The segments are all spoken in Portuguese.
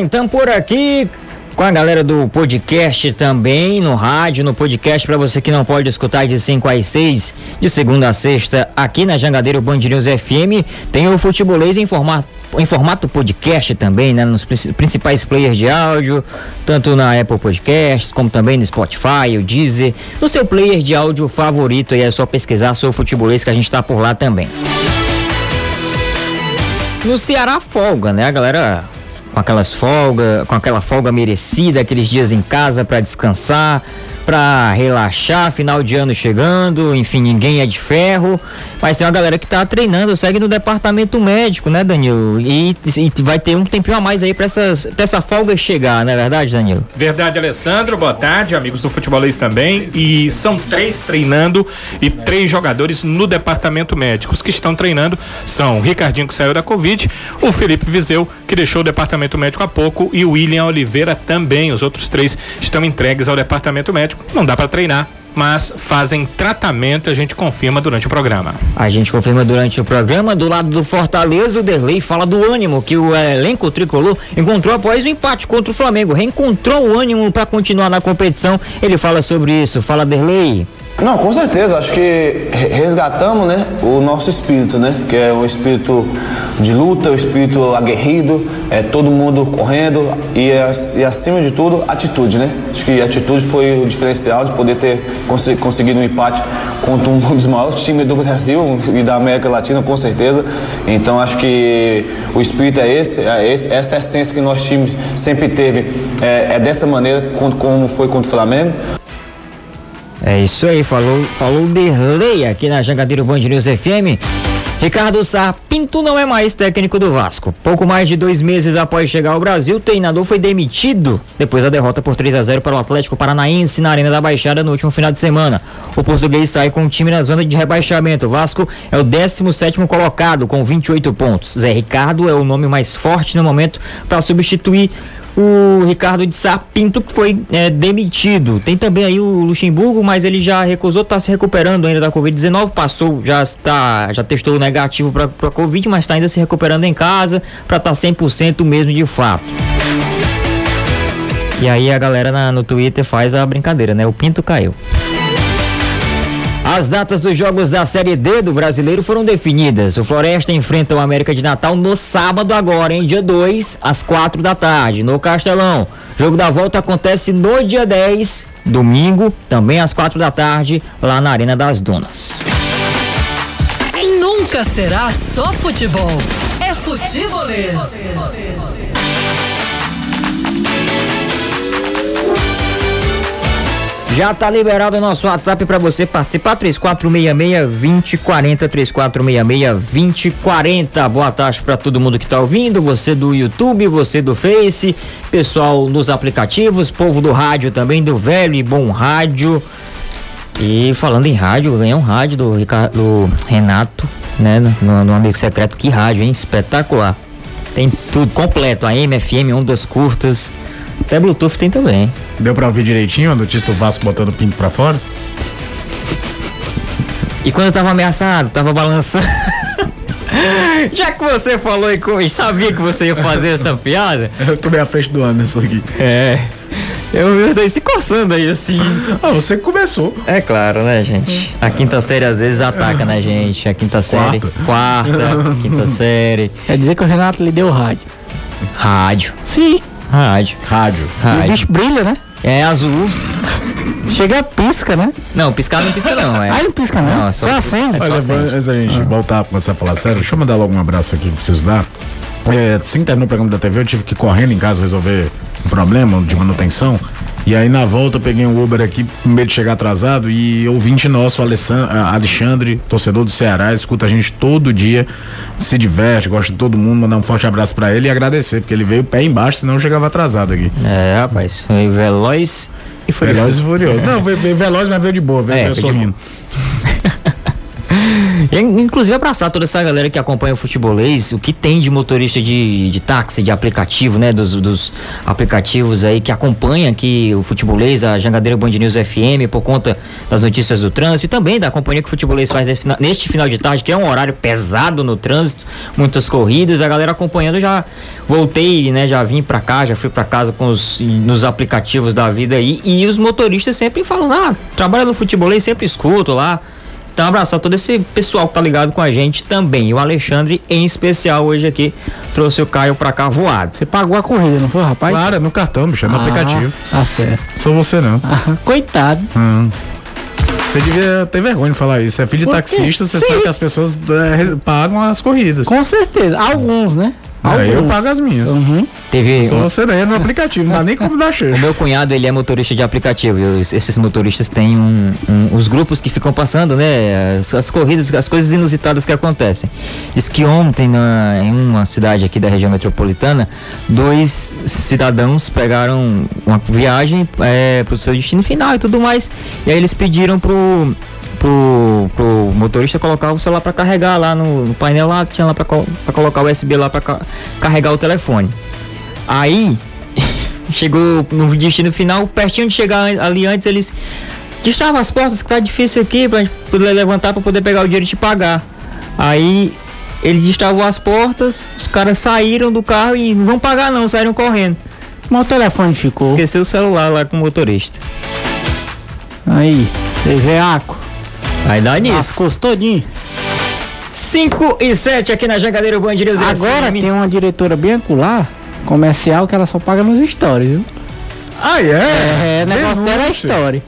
bem, estamos por aqui com a galera do podcast também, no rádio, no podcast, para você que não pode escutar de 5 às 6, de segunda a sexta, aqui na Jangadeiro Band News FM, tem o Futebolês em formato em formato podcast também, né? Nos principais players de áudio, tanto na Apple Podcasts, como também no Spotify, o Deezer, no seu player de áudio favorito, aí é só pesquisar sobre futebolês que a gente tá por lá também. No Ceará folga, né? A galera com aquelas folga, com aquela folga merecida, aqueles dias em casa para descansar, para relaxar, final de ano chegando, enfim, ninguém é de ferro. Mas tem uma galera que tá treinando, segue no departamento médico, né, Danilo? E, e vai ter um tempinho a mais aí pra, essas, pra essa folga chegar, não é verdade, Danilo? Verdade, Alessandro. Boa tarde, amigos do Futebolês também. E são três treinando e três jogadores no departamento médico. Os que estão treinando são o Ricardinho, que saiu da Covid, o Felipe Vizeu, que deixou o departamento médico há pouco, e o William Oliveira também. Os outros três estão entregues ao departamento médico. Não dá para treinar mas fazem tratamento a gente confirma durante o programa. A gente confirma durante o programa. Do lado do Fortaleza, o Derlei fala do ânimo que o elenco tricolor encontrou após o empate contra o Flamengo. Reencontrou o ânimo para continuar na competição. Ele fala sobre isso. Fala, Derlei. Não, com certeza. Acho que resgatamos né, o nosso espírito, né? Que é um espírito de luta, um espírito aguerrido, é todo mundo correndo e, e acima de tudo, atitude, né? Acho que atitude foi o diferencial de poder ter conseguido um empate contra um dos maiores times do Brasil e da América Latina, com certeza. Então acho que o espírito é esse, é esse essa essência que nosso time sempre teve é, é dessa maneira, como foi contra o Flamengo. É isso aí, falou, falou Derlei aqui na Jangadeiro Band News FM. Ricardo Sá Pinto não é mais técnico do Vasco. Pouco mais de dois meses após chegar ao Brasil, o treinador foi demitido depois da derrota por 3 a 0 para o Atlético Paranaense na Arena da Baixada no último final de semana. O português sai com o time na zona de rebaixamento. O Vasco é o 17 colocado com 28 pontos. Zé Ricardo é o nome mais forte no momento para substituir o Ricardo de Sapinto que foi é, demitido. Tem também aí o Luxemburgo, mas ele já recusou, está se recuperando ainda da Covid-19, passou, já está, já testou negativo para a Covid, mas está ainda se recuperando em casa para estar tá 100% mesmo de fato. E aí a galera na, no Twitter faz a brincadeira, né? O Pinto caiu. As datas dos jogos da Série D do Brasileiro foram definidas. O Floresta enfrenta o América de Natal no sábado agora, em dia 2, às 4 da tarde, no Castelão. Jogo da volta acontece no dia 10, domingo, também às 4 da tarde, lá na Arena das Dunas. Nunca será só futebol. É futebolês. Já tá liberado o nosso WhatsApp para você participar, 3466-2040, 3466-2040. Boa tarde para todo mundo que tá ouvindo, você do YouTube, você do Face, pessoal dos aplicativos, povo do rádio também, do velho e bom rádio. E falando em rádio, ganhei um rádio do, Ricardo, do Renato, né, no, Amigo Secreto, que rádio, hein? Espetacular. Tem tudo completo, a MFM, ondas curtas, até Bluetooth tem também. Deu pra ouvir direitinho a notícia do Vasco botando o pinto pra fora? E quando eu tava ameaçado, tava balançando. Já que você falou e sabia que você ia fazer essa piada. Eu bem à frente do Anderson aqui. É. Eu vi se coçando aí assim. Ah, você começou. É claro, né, gente? A quinta série às vezes ataca na gente. A quinta série. Quarta. Quarta, quinta série. Quer dizer que o Renato lhe deu rádio. Rádio. Sim. Rádio. Rádio. Rádio. E o bicho brilha, né? É azul. Chega pisca, né? Não, piscar não pisca não, é. Ah, não pisca não. não é só, só acende. Olha, antes da gente ah. voltar a começar a falar sério, deixa eu mandar logo um abraço aqui que preciso dar. É, assim terminou o programa da TV, eu tive que ir correndo em casa resolver um problema de manutenção. E aí na volta eu peguei um Uber aqui com medo de chegar atrasado e ouvinte nosso, Alexandre, torcedor do Ceará, escuta a gente todo dia, se diverte, gosta de todo mundo, mandar um forte abraço para ele e agradecer, porque ele veio pé embaixo, senão eu chegava atrasado aqui. É, rapaz, foi veloz e furioso. Veloz e furioso. Não, veio, veio veloz, mas veio de boa, veio, é, veio sorrindo. Inclusive abraçar toda essa galera que acompanha o futebolês, o que tem de motorista de, de táxi, de aplicativo, né? Dos, dos aplicativos aí que acompanham aqui o futebolês, a Jangadeira Band News FM, por conta das notícias do trânsito e também da companhia que o futebolês faz neste final de tarde, que é um horário pesado no trânsito, muitas corridas, a galera acompanhando já voltei, né? Já vim pra cá, já fui pra casa com os nos aplicativos da vida aí e os motoristas sempre falam, ah, trabalha no futebolês, sempre escuto lá. Então, abraçar todo esse pessoal que tá ligado com a gente também. E o Alexandre, em especial, hoje aqui, trouxe o Caio pra cá voado. Você pagou a corrida, não foi, rapaz? Claro, é no cartão, bicho, é no Ah, aplicativo. Tá certo. Sou você não. Ah, Coitado. Hum. Você devia ter vergonha de falar isso. Você é filho de taxista, você Sim. sabe que as pessoas é, pagam as corridas. Com certeza. Alguns, né? Aí eu pago as minhas. Uhum. Teve. Sou um- você não é no aplicativo, não dá nem como dar O cheiro. meu cunhado, ele é motorista de aplicativo. esses motoristas têm um, um- os grupos que ficam passando, né? As, as corridas, as coisas inusitadas que acontecem. Diz que ontem, na, em uma cidade aqui da região metropolitana, dois cidadãos pegaram uma viagem é, pro seu destino final e tudo mais. E aí eles pediram pro. Pro, pro motorista colocar o celular para carregar lá no, no painel lá, tinha lá para colocar o USB lá para carregar o telefone. Aí chegou no destino final, pertinho de chegar ali antes, eles destravam as portas que tá difícil aqui pra gente poder levantar pra poder pegar o dinheiro e te pagar. Aí ele destravou as portas, os caras saíram do carro e não vão pagar não, saíram correndo. Mas o telefone ficou. Esqueceu o celular lá com o motorista. Aí, você vê, Aco. Aí dá nisso. Lascou todinho. 5 e 7 aqui na Jangadeira Band News Agora FM. tem uma diretora bem acular, comercial, que ela só paga nos stories, viu? Ah, é? É, o negócio dela é story.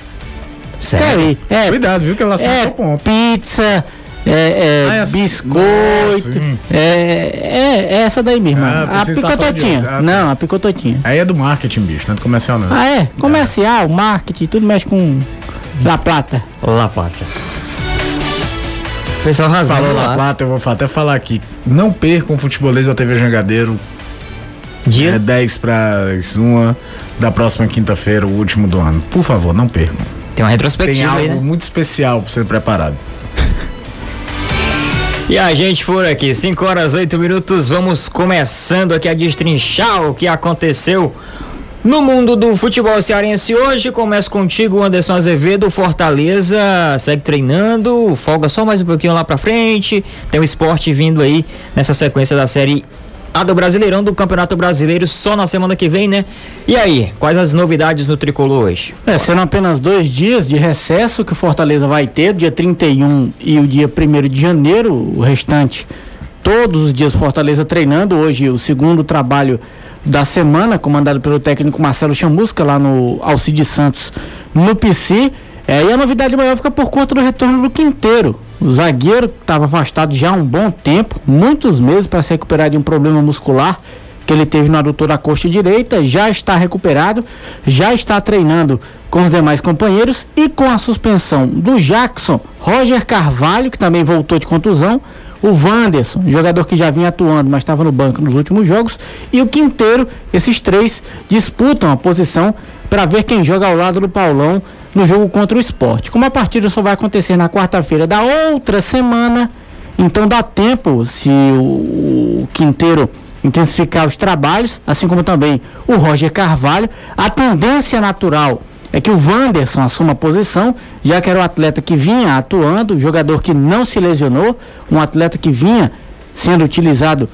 Sério? É, Cuidado, viu? Que ela acertou é o ponto. pizza, é, é Ah, é assim. biscoito, Nossa, hum. é, é, é essa daí mesmo. Ah, a picototinha. Ah, tá. Não, a picototinha. Aí é do marketing, bicho, não é do comercial, não. Ah, é? Comercial, marketing, tudo mexe com La Plata. La Plata. O pessoal rasgando Falou lá. La Plata, eu vou até falar aqui. Não percam o futebolês da TV Jangadeiro. Dia É 10 para 1 da próxima quinta-feira, o último do ano. Por favor, não percam. tem uma Tem retrospectiva algo aí, né? muito especial para ser preparado. E a gente por aqui, 5 horas 8 minutos, vamos começando aqui a destrinchar o que aconteceu no mundo do futebol cearense hoje. Começo contigo, Anderson Azevedo, Fortaleza segue treinando, folga só mais um pouquinho lá pra frente. Tem o esporte vindo aí nessa sequência da série A do Brasileirão do Campeonato Brasileiro só na semana que vem, né? E aí, quais as novidades no tricolor hoje? É, serão apenas dois dias de recesso que o Fortaleza vai ter, dia 31 e o dia 1 de janeiro, o restante, todos os dias Fortaleza treinando. Hoje, o segundo trabalho da semana, comandado pelo técnico Marcelo Chamusca, lá no Alcide Santos, no PC. É, e a novidade maior fica por conta do retorno do Quinteiro. O zagueiro estava afastado já há um bom tempo, muitos meses para se recuperar de um problema muscular que ele teve no adutor da coxa direita, já está recuperado, já está treinando com os demais companheiros e com a suspensão do Jackson, Roger Carvalho, que também voltou de contusão, o Wanderson, jogador que já vinha atuando, mas estava no banco nos últimos jogos, e o Quinteiro, esses três disputam a posição para ver quem joga ao lado do Paulão no jogo contra o esporte. Como a partida só vai acontecer na quarta-feira da outra semana, então dá tempo, se o, Quinteiro intensificar os trabalhos, assim como também o Roger Carvalho, a tendência natural é que o Wanderson assuma a posição, já que era o atleta que vinha atuando, jogador que não se lesionou, um atleta que vinha sendo utilizado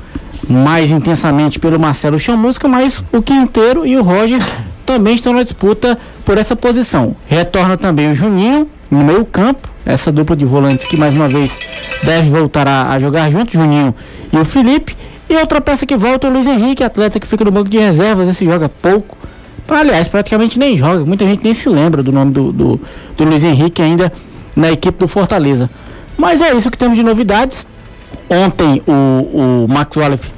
mais intensamente pelo Marcelo Chamusca, mas o Quinteiro e o Roger também estão na disputa por essa posição. Retorna também o Juninho no meio campo, essa dupla de volantes que mais uma vez deve voltar a, a jogar junto, Juninho e o Felipe. E outra peça que volta é o Luiz Henrique, atleta que fica no banco de reservas, esse joga pouco. Aliás, praticamente nem joga, muita gente nem se lembra do nome do, do, do Luiz Henrique ainda na equipe do Fortaleza. Mas é isso que temos de novidades. Ontem o, o Max Wallace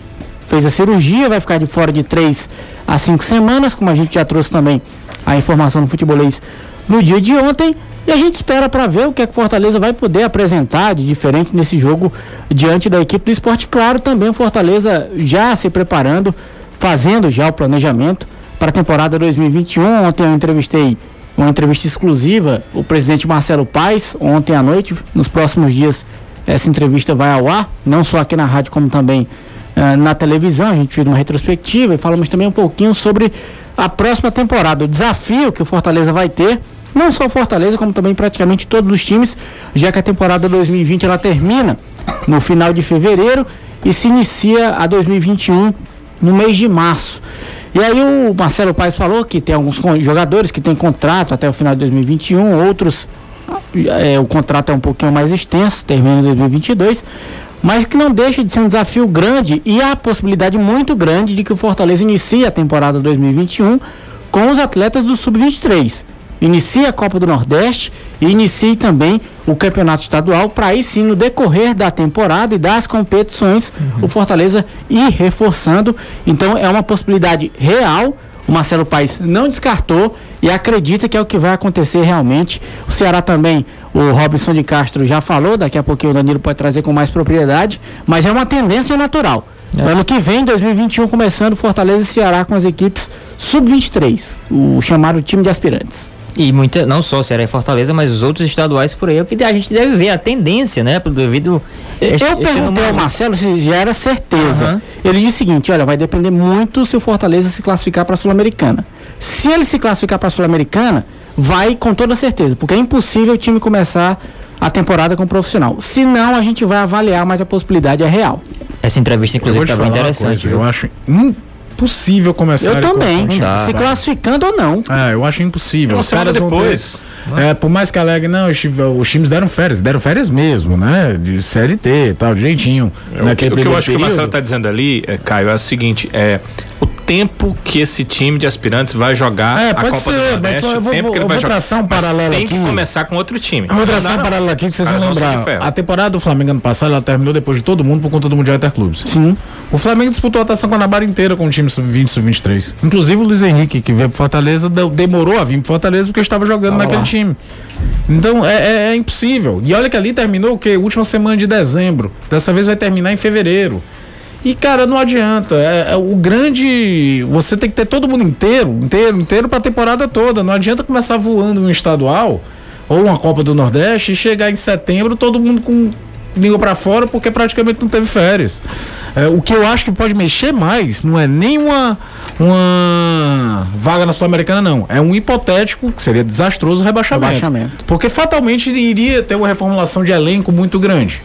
fez a cirurgia, vai ficar de fora de 3 a 5 semanas, como a gente já trouxe também a informação no futebolês no dia de ontem. E a gente espera para ver o que a Fortaleza vai poder apresentar de diferente nesse jogo diante da equipe do esporte. Claro, também o Fortaleza já se preparando, fazendo já o planejamento para a temporada 2021. Ontem eu entrevistei uma entrevista exclusiva o presidente Marcelo Paes, ontem à noite. Nos próximos dias essa entrevista vai ao ar, não só aqui na rádio, como também uh, na televisão. A gente fez uma retrospectiva e falamos também um pouquinho sobre a próxima temporada, o desafio que o Fortaleza vai ter. Não só o Fortaleza, como também praticamente todos os times, já que a temporada 2020 ela termina no final de fevereiro e se inicia a 2021 no mês de março. E aí o Marcelo Paes falou que tem alguns jogadores que têm contrato até o final de 2021, outros é, o contrato é um pouquinho mais extenso, termina em 2022, mas que não deixa de ser um desafio grande e há a possibilidade muito grande de que o Fortaleza inicie a temporada 2021 com os atletas do Sub-23 inicie a Copa do Nordeste e inicie também o Campeonato Estadual para aí sim no decorrer da temporada e das competições uhum. o Fortaleza ir reforçando. Então é uma possibilidade real. O Marcelo Paes não descartou e acredita que é o que vai acontecer realmente. O Ceará também, o Robinson de Castro já falou, daqui a pouquinho o Danilo pode trazer com mais propriedade, mas é uma tendência natural. É. Ano que vem, 2021, começando Fortaleza e Ceará com as equipes sub-23, o chamado time de aspirantes. E muita, não só Ceará e Fortaleza, mas os outros estaduais por aí, é o que a gente deve ver, a tendência, né? Devido. Este, eu perguntei ao Marcelo se já era certeza. Uhum. Ele disse o seguinte: olha, vai depender muito se o Fortaleza se classificar para a Sul-Americana. Se ele se classificar para a Sul-Americana, vai com toda certeza, porque é impossível o time começar a temporada com profissional. Se não, a gente vai avaliar, mas a possibilidade é real. Essa entrevista, inclusive, estava interessante. Coisa, eu acho impossível começar. Eu também. Dá, se classificando ou não. É, eu acho impossível. Os caras depois. Ter... É, por mais que alegue, não, os, os, times deram férias, deram férias mesmo, né? De CLT e tal, de jeitinho. É, o, que, o que eu acho período. que o Marcelo está dizendo ali, é, Caio, é o seguinte: é o tempo que esse time de aspirantes vai jogar é, a Copa ser, do Nordeste, mas eu vou, tempo vou, que ele vai jogar. Um paralelo tem aqui. que começar com outro time. Eu vou traçar um paralelo aqui que vocês vão lembrar. A temporada do Flamengo ano passado, ela terminou depois de todo mundo por conta do Mundial Interclubes. Sim. O Flamengo disputou a Taça Guanabara inteira com o time sub-20 sub-23. Inclusive o Luiz Henrique, que veio pro Fortaleza, demorou a vir pro Fortaleza porque estava jogando naquele lá. time. Então é, é, é, impossível. E olha que ali terminou o quê? Última semana de dezembro. Dessa vez vai terminar em fevereiro. E, cara, não adianta. É, é, o grande. Você tem que ter todo mundo inteiro, inteiro, inteiro pra temporada toda. Não adianta começar voando um estadual ou uma Copa do Nordeste e chegar em setembro todo mundo com língua para fora porque praticamente não teve férias. É, o que eu acho que pode mexer mais não é nem uma, uma vaga na Sul-Americana, não. É um hipotético, que seria desastroso, rebaixamento. rebaixamento. Porque fatalmente iria ter uma reformulação de elenco muito grande.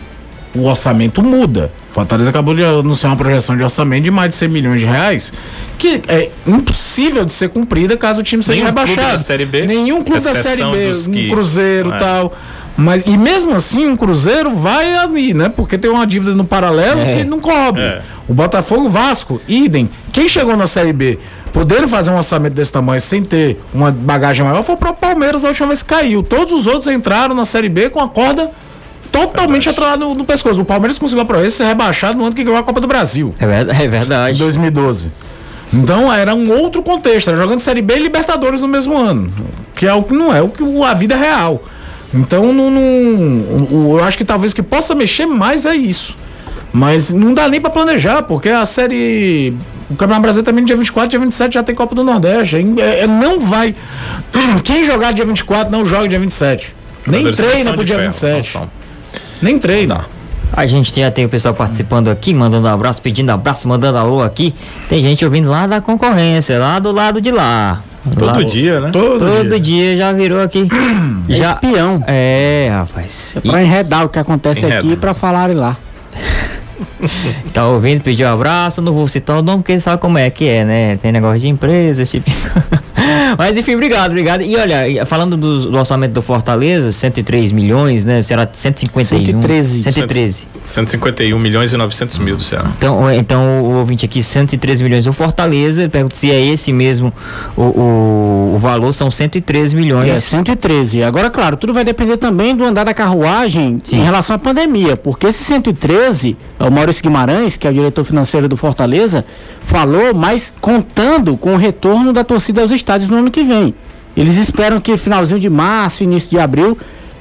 O orçamento muda. Fortaleza acabou de anunciar uma projeção de orçamento de mais de 100 milhões de reais, que é impossível de ser cumprida caso o time seja Nenhum rebaixado. Clube da série B, Nenhum clube da Série B, um Cruzeiro e é. tal. Mas, e mesmo assim, um Cruzeiro vai ali, né? Porque tem uma dívida no paralelo é. que não cobre. É. O Botafogo, Vasco, idem. Quem chegou na Série B, podendo fazer um orçamento desse tamanho sem ter uma bagagem maior, foi o próprio Palmeiras a última vez que caiu. Todos os outros entraram na Série B com a corda totalmente atrelada no, no, pescoço. O Palmeiras conseguiu a ser rebaixado no ano que ganhou a Copa do Brasil. É verdade. É verdade. Em 2012. Então era um outro contexto, era jogando Série B e Libertadores no mesmo ano. Que é o que não é o que a vida é real. Então, não, não, eu acho que talvez o que possa mexer mais é isso. Mas não dá nem para planejar, porque a série. O Campeonato Brasileiro também no dia 24, dia 27 já tem Copa do Nordeste. É, é, não vai. Quem jogar dia 24 não joga dia 27. Nem treina pro dia 27. Ferro, nem treina. A gente já tem o pessoal participando aqui, mandando um abraço, pedindo abraço, mandando alô aqui. Tem gente ouvindo lá da concorrência, lá do lado de lá. Todo lá, dia, né? Todo, todo dia. dia. já virou aqui. já espião. É, rapaz. É pra enredar o que acontece Enreda. aqui para falarem lá. tá ouvindo, pediu um abraço, não vou citar o nome porque sabe como é que é, né? Tem negócio de empresa, esse tipo. Mas enfim, obrigado, obrigado. E olha, falando do, do, orçamento do Fortaleza, 103 milhões, né? Será 151? 113. 113. 151 milhões e 900 mil do Ceará. Então, então o ouvinte aqui, 113 milhões do Fortaleza, pergunto se é esse mesmo o, o, o valor, são 113 milhões. É, 113. Agora, claro, tudo vai depender também do andar da carruagem Sim. em relação à pandemia, porque esse 113, o Maurício Guimarães, que é o diretor financeiro do Fortaleza, falou, mas contando com o retorno da torcida aos estádios no ano que vem. Eles esperam que finalzinho de março, início de abril,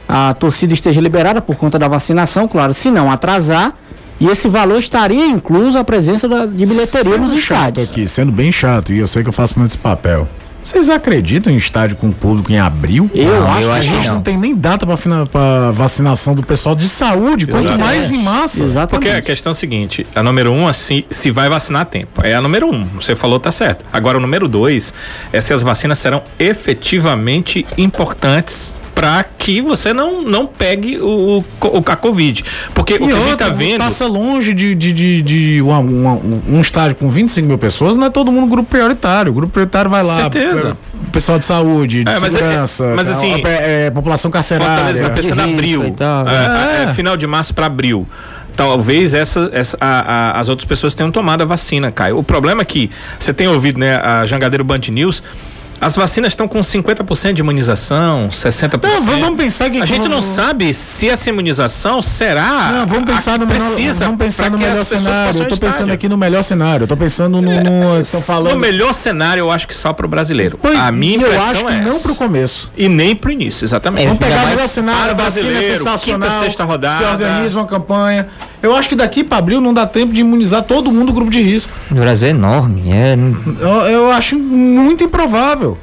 a torcida esteja liberada por conta da vacinação, claro, se não atrasar, e esse valor estaria incluso a presença da, de bilheteria sendo nos estádios. aqui, sendo bem chato, e eu sei que eu faço muito esse papel. Vocês acreditam em estádio com público em abril? Eu Não, acho que que a gente não. não tem nem data pra vacinação do pessoal de saúde, quanto Exato. mais em massa. Porque Exatamente. a questão é a seguinte: a número um, assim, se vai vacinar a tempo. É a número um. Você falou, tá certo. Agora, o número dois é se as vacinas serão efetivamente importantes para que você não, não pegue o, o- a Covid. Porque o que E a gente outra, tá vendo. passa longe de, de, de, de uma- uma- um, um estádio com 25 mil pessoas, não é todo mundo grupo prioritário. O grupo prioritário vai lá. Certeza. é, Pessoal de saúde, de É, mas é- segurança, mas assim, é, é, população carcerária. Fortaleza tá pensando em abril. e tal. É, é, final de março para abril. Talvez essa, essa- a- a- as outras pessoas tenham tomado a vacina, Caio. O problema é que você tem ouvido, né, a Jangadeiro Band News. As vacinas estão com 50% de imunização, 60%. Não, vamos- pensar que- A gente não sabe se essa imunização será. Não, vamos pensar no melhor, precisa vamos pensar no melhor cenário. Eu tô estádio. pensando aqui no melhor cenário. Eu tô pensando no. no estão falando. No melhor cenário, eu acho que só para o brasileiro. Pois, a minha e eu impressão acho que é não essa. pro começo. E nem pro início, exatamente. É, Vamos pegar o melhor cenário, para a vacina é brasileiro, sensacional. quinta, sexta rodada. Se organiza uma campanha. Eu acho que daqui para abril não dá tempo de imunizar todo mundo do grupo de risco. O Brasil é enorme. É, Eu, eu acho muito improvável.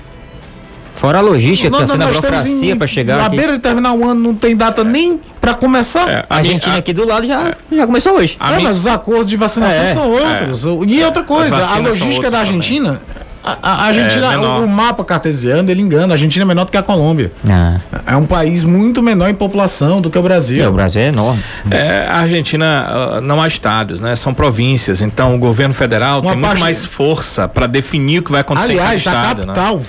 Fora a logística, que tá sendo a burocracia para chegar Na aqui. beira de terminar o ano não tem data nem para começar. É, A Argentina a- aqui do lado já, já começou hoje. É, mas os acordos de vacinação É, são outros. E outra coisa, a logística da. Argentina. A- a Argentina, menor. o, o mapa cartesiano, ele engana. A Argentina é menor do que a Colômbia. Ah, É um país muito menor em população do que o Brasil. é, o Brasil é enorme. É, a Argentina ah, não há estados, né? São províncias. Então o governo federal Uma tem muito parte- mais força para definir o que vai acontecer Aliás, em a cada estado, né? capital,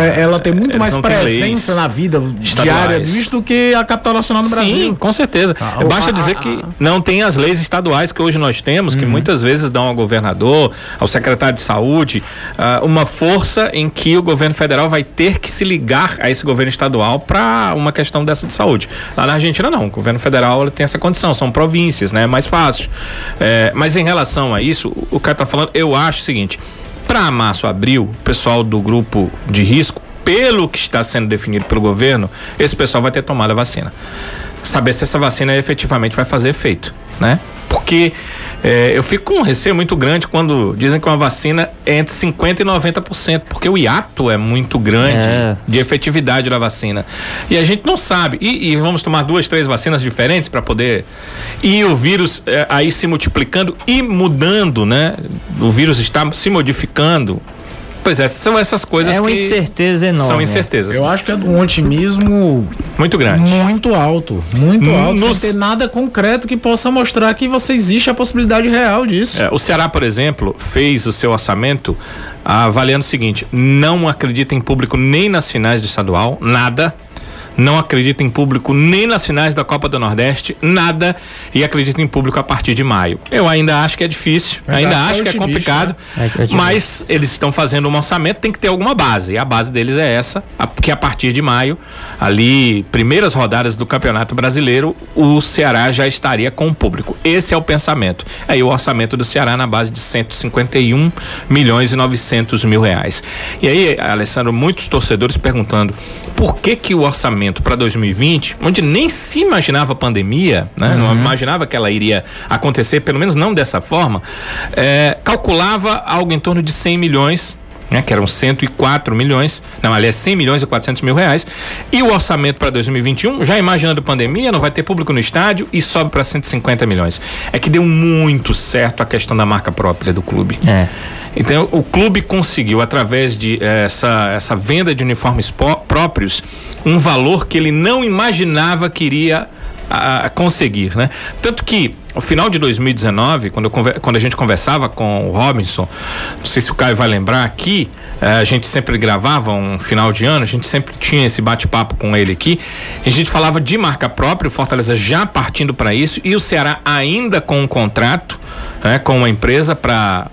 é, ela tem muito eles mais presença na vida estaduais. diária disso do que a capital nacional do Sim, Brasil. com certeza. Ah, Basta a- dizer a- que não tem as leis estaduais que hoje nós temos, Uhum. que muitas vezes dão ao governador, ao secretário de saúde, ah, uma força em que o governo federal vai ter que se ligar a esse governo estadual para uma questão dessa de saúde. Lá na Argentina não, o governo federal tem essa condição, são províncias, né? É mais fácil. É, mas em relação a isso, o cara tá falando, eu acho o seguinte, para março, abril, o pessoal do grupo de risco, pelo que está sendo definido pelo governo, esse pessoal vai ter tomado a vacina. Saber se essa vacina efetivamente vai fazer efeito, né? Porque é, eu fico com um receio muito grande quando dizem que uma vacina é entre 50% e 90%, porque o hiato é muito grande É. de efetividade da vacina. E a gente não sabe. E, e vamos tomar duas, três vacinas diferentes para poder. E o vírus é, aí se multiplicando e mudando, né? O vírus está se modificando. Pois é, são essas coisas É uma que incerteza enorme. são incertezas. Eu acho que é um otimismo Muito grande. muito alto. Muito Hum, alto. nos- Sem ter nada concreto que possa mostrar que você existe a possibilidade real disso. É, o Ceará, por exemplo, fez o seu orçamento avaliando o seguinte: não acredita em público nem nas finais do estadual, nada. Não acredita em público nem nas finais da Copa do Nordeste, nada. E acredita em público a partir de maio. Eu ainda acho que é difícil, Mas ainda acho que é que é complicado. né? É é mas eles estão fazendo um orçamento, tem que ter alguma base. E a base deles é essa, que a partir de maio, ali, primeiras rodadas do Campeonato Brasileiro, o Ceará já estaria com o público. Esse é o pensamento. Aí o orçamento do Ceará na base de 151 milhões e 900 mil reais. E aí, Alessandro, muitos torcedores perguntando por que que o orçamento para 2020, onde nem se imaginava pandemia, né? Não imaginava que ela iria acontecer, pelo menos não dessa forma, é, calculava algo em torno de 100 milhões né, que eram 104 milhões, não, aliás, 100 milhões e 400 mil reais, e o orçamento para 2021, já imaginando pandemia, não vai ter público no estádio e sobe para 150 milhões. É que deu muito certo a questão da marca própria do clube. É. Então, o clube conseguiu, através de eh, essa, essa venda de uniformes próprios, um valor que ele não imaginava que iria a, a conseguir, né? Tanto que, no final de 2019, quando, eu quando a gente conversava com o Robinson, não sei se o Caio vai lembrar aqui, eh, a gente sempre gravava um final de ano, a gente sempre tinha esse bate-papo com ele aqui, a gente falava de marca própria, o Fortaleza já partindo para isso, e o Ceará ainda com um contrato, né, com uma empresa para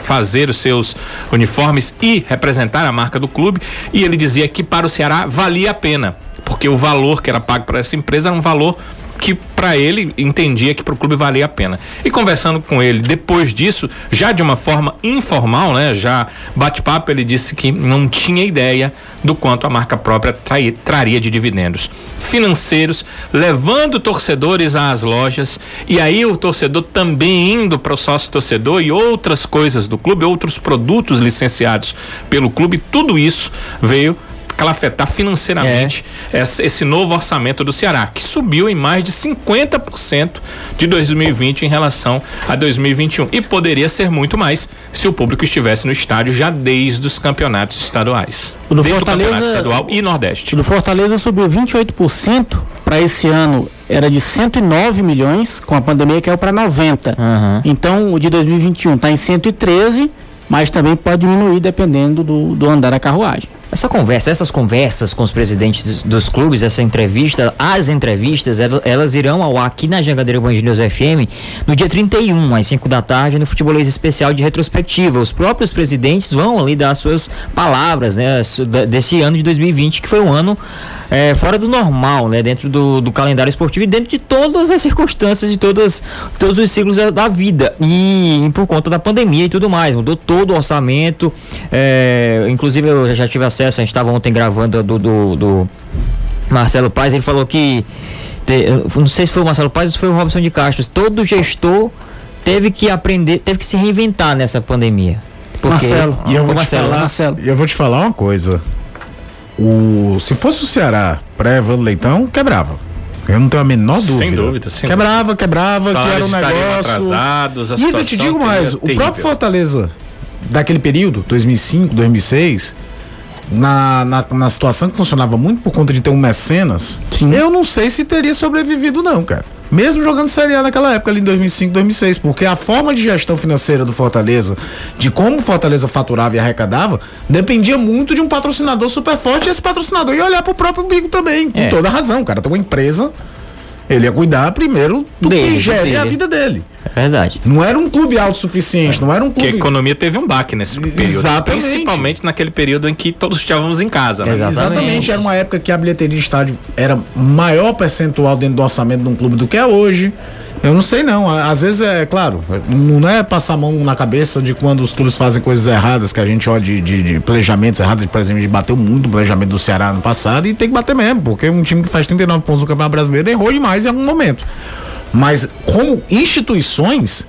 fazer os seus uniformes e representar a marca do clube. E ele dizia que para o Ceará valia a pena, porque o valor que era pago para essa empresa era um valor que para ele entendia que para o clube valia a pena. E conversando com ele depois disso, já de uma forma informal, né, já bate-papo, ele disse que não tinha ideia do quanto a marca própria trai, traria de dividendos financeiros, levando torcedores às lojas e aí o torcedor também indo para o sócio torcedor e outras coisas do clube, outros produtos licenciados pelo clube, tudo isso veio calafetar financeiramente é. esse novo orçamento do Ceará, que subiu em mais de 50% de 2020 em relação a 2021. E poderia ser muito mais se o público estivesse no estádio já desde os campeonatos estaduais. O do desde Fortaleza, o campeonato estadual e Nordeste. O do Fortaleza subiu 28% para esse ano era de 109 milhões, com a pandemia caiu para 90. Uhum. Então o de 2021 está em 113, mas também pode diminuir dependendo do, do andar da carruagem. Essa conversa, essas conversas com os presidentes dos clubes, essa entrevista, as entrevistas, elas irão ao ar aqui na Jangadeira Band News FM no dia 31, às 5 da tarde, no Futebolês Especial de Retrospectiva. Os próprios presidentes vão ali dar suas palavras, né, desse ano de 2020, que foi um ano é, fora do normal, né, dentro do, do, calendário esportivo e dentro de todas as circunstâncias de todas, todos os ciclos da, da vida. E, por conta da pandemia e tudo mais, mudou todo o orçamento. É, inclusive, eu já tive acesso acesso, a gente estava ontem gravando do, do, do, Marcelo Paz, ele falou que. Te, não sei se foi o Marcelo Paz ou se foi o Robson de Castro. Todo gestor teve que aprender, teve que se reinventar nessa pandemia. Porque, Marcelo, e eu vou, Marcelo, te falar, Marcelo. eu vou te falar uma coisa. O, se fosse o Ceará pré-Evandro Leitão, quebrava. Eu não tenho a menor dúvida. Sem dúvida, sem Quebrava, quebrava, que era um negócio. Atrasados, a e ainda te digo mais, o próprio Fortaleza, daquele período, 2005, 2006, na, na, na, situação que funcionava muito por conta de ter um mecenas, Sim. eu não sei se teria sobrevivido, não, cara. Mesmo jogando Série A naquela época, ali em 2005, 2006, porque a forma de gestão financeira do Fortaleza, de como o Fortaleza faturava e arrecadava, dependia muito de um patrocinador super forte e esse patrocinador ia olhar pro próprio Bigo também, com é. toda razão, cara. Tem uma empresa ele ia cuidar primeiro do dele, que gere dele. a vida dele. É verdade. Não era um clube autossuficiente, é. não era um clube. Porque a economia teve um baque nesse período. Exatamente. Principalmente naquele período em que todos estávamos em casa. Né? Exatamente. Exatamente. Era uma época que a bilheteria de estádio era maior percentual dentro do orçamento de um clube do que é hoje. Eu não sei não. Às vezes é claro, não é passar a mão na cabeça de quando os clubes fazem coisas erradas, que a gente olha de, de, de planejamentos errados, por exemplo, a gente bateu muito o planejamento do Ceará no passado e tem que bater mesmo, porque um time que faz 39 pontos no Campeonato Brasileiro errou demais em algum momento. Mas como instituições,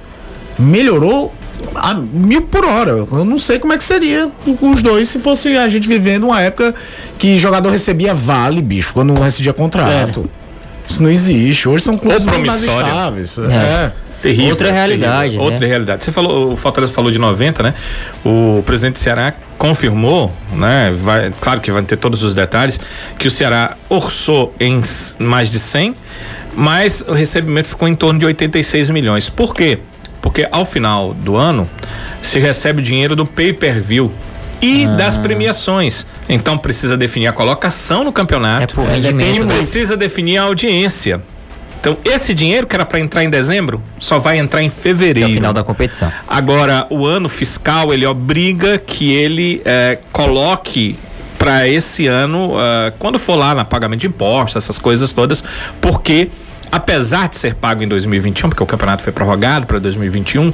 melhorou a mil por hora. Eu não sei como é que seria com os dois se fosse a gente vivendo uma época que jogador recebia vale, bicho, quando não recebia contrato. É. Isso não existe. Hoje são clubes mais estáveis. É. é. Terrível, outra realidade. Terrível. Né? Outra realidade. Você falou, o Fortaleza falou de 90, né? O presidente do Ceará confirmou, né? Vai, claro que vai ter todos os detalhes, que o Ceará orçou em mais de 100, mas o recebimento ficou em torno de 86 milhões. Por quê? Porque ao final do ano se recebe dinheiro do pay-per-view e ah. das premiações. Então precisa definir a colocação no campeonato é e precisa definir a audiência. Então, esse dinheiro que era para entrar em dezembro só vai entrar em fevereiro. É o final da competição. Agora, o ano fiscal ele obriga que ele eh, coloque para esse ano, uh, quando for lá na pagamento de impostos, essas coisas todas, porque apesar de ser pago em 2021, porque o campeonato foi prorrogado para 2021,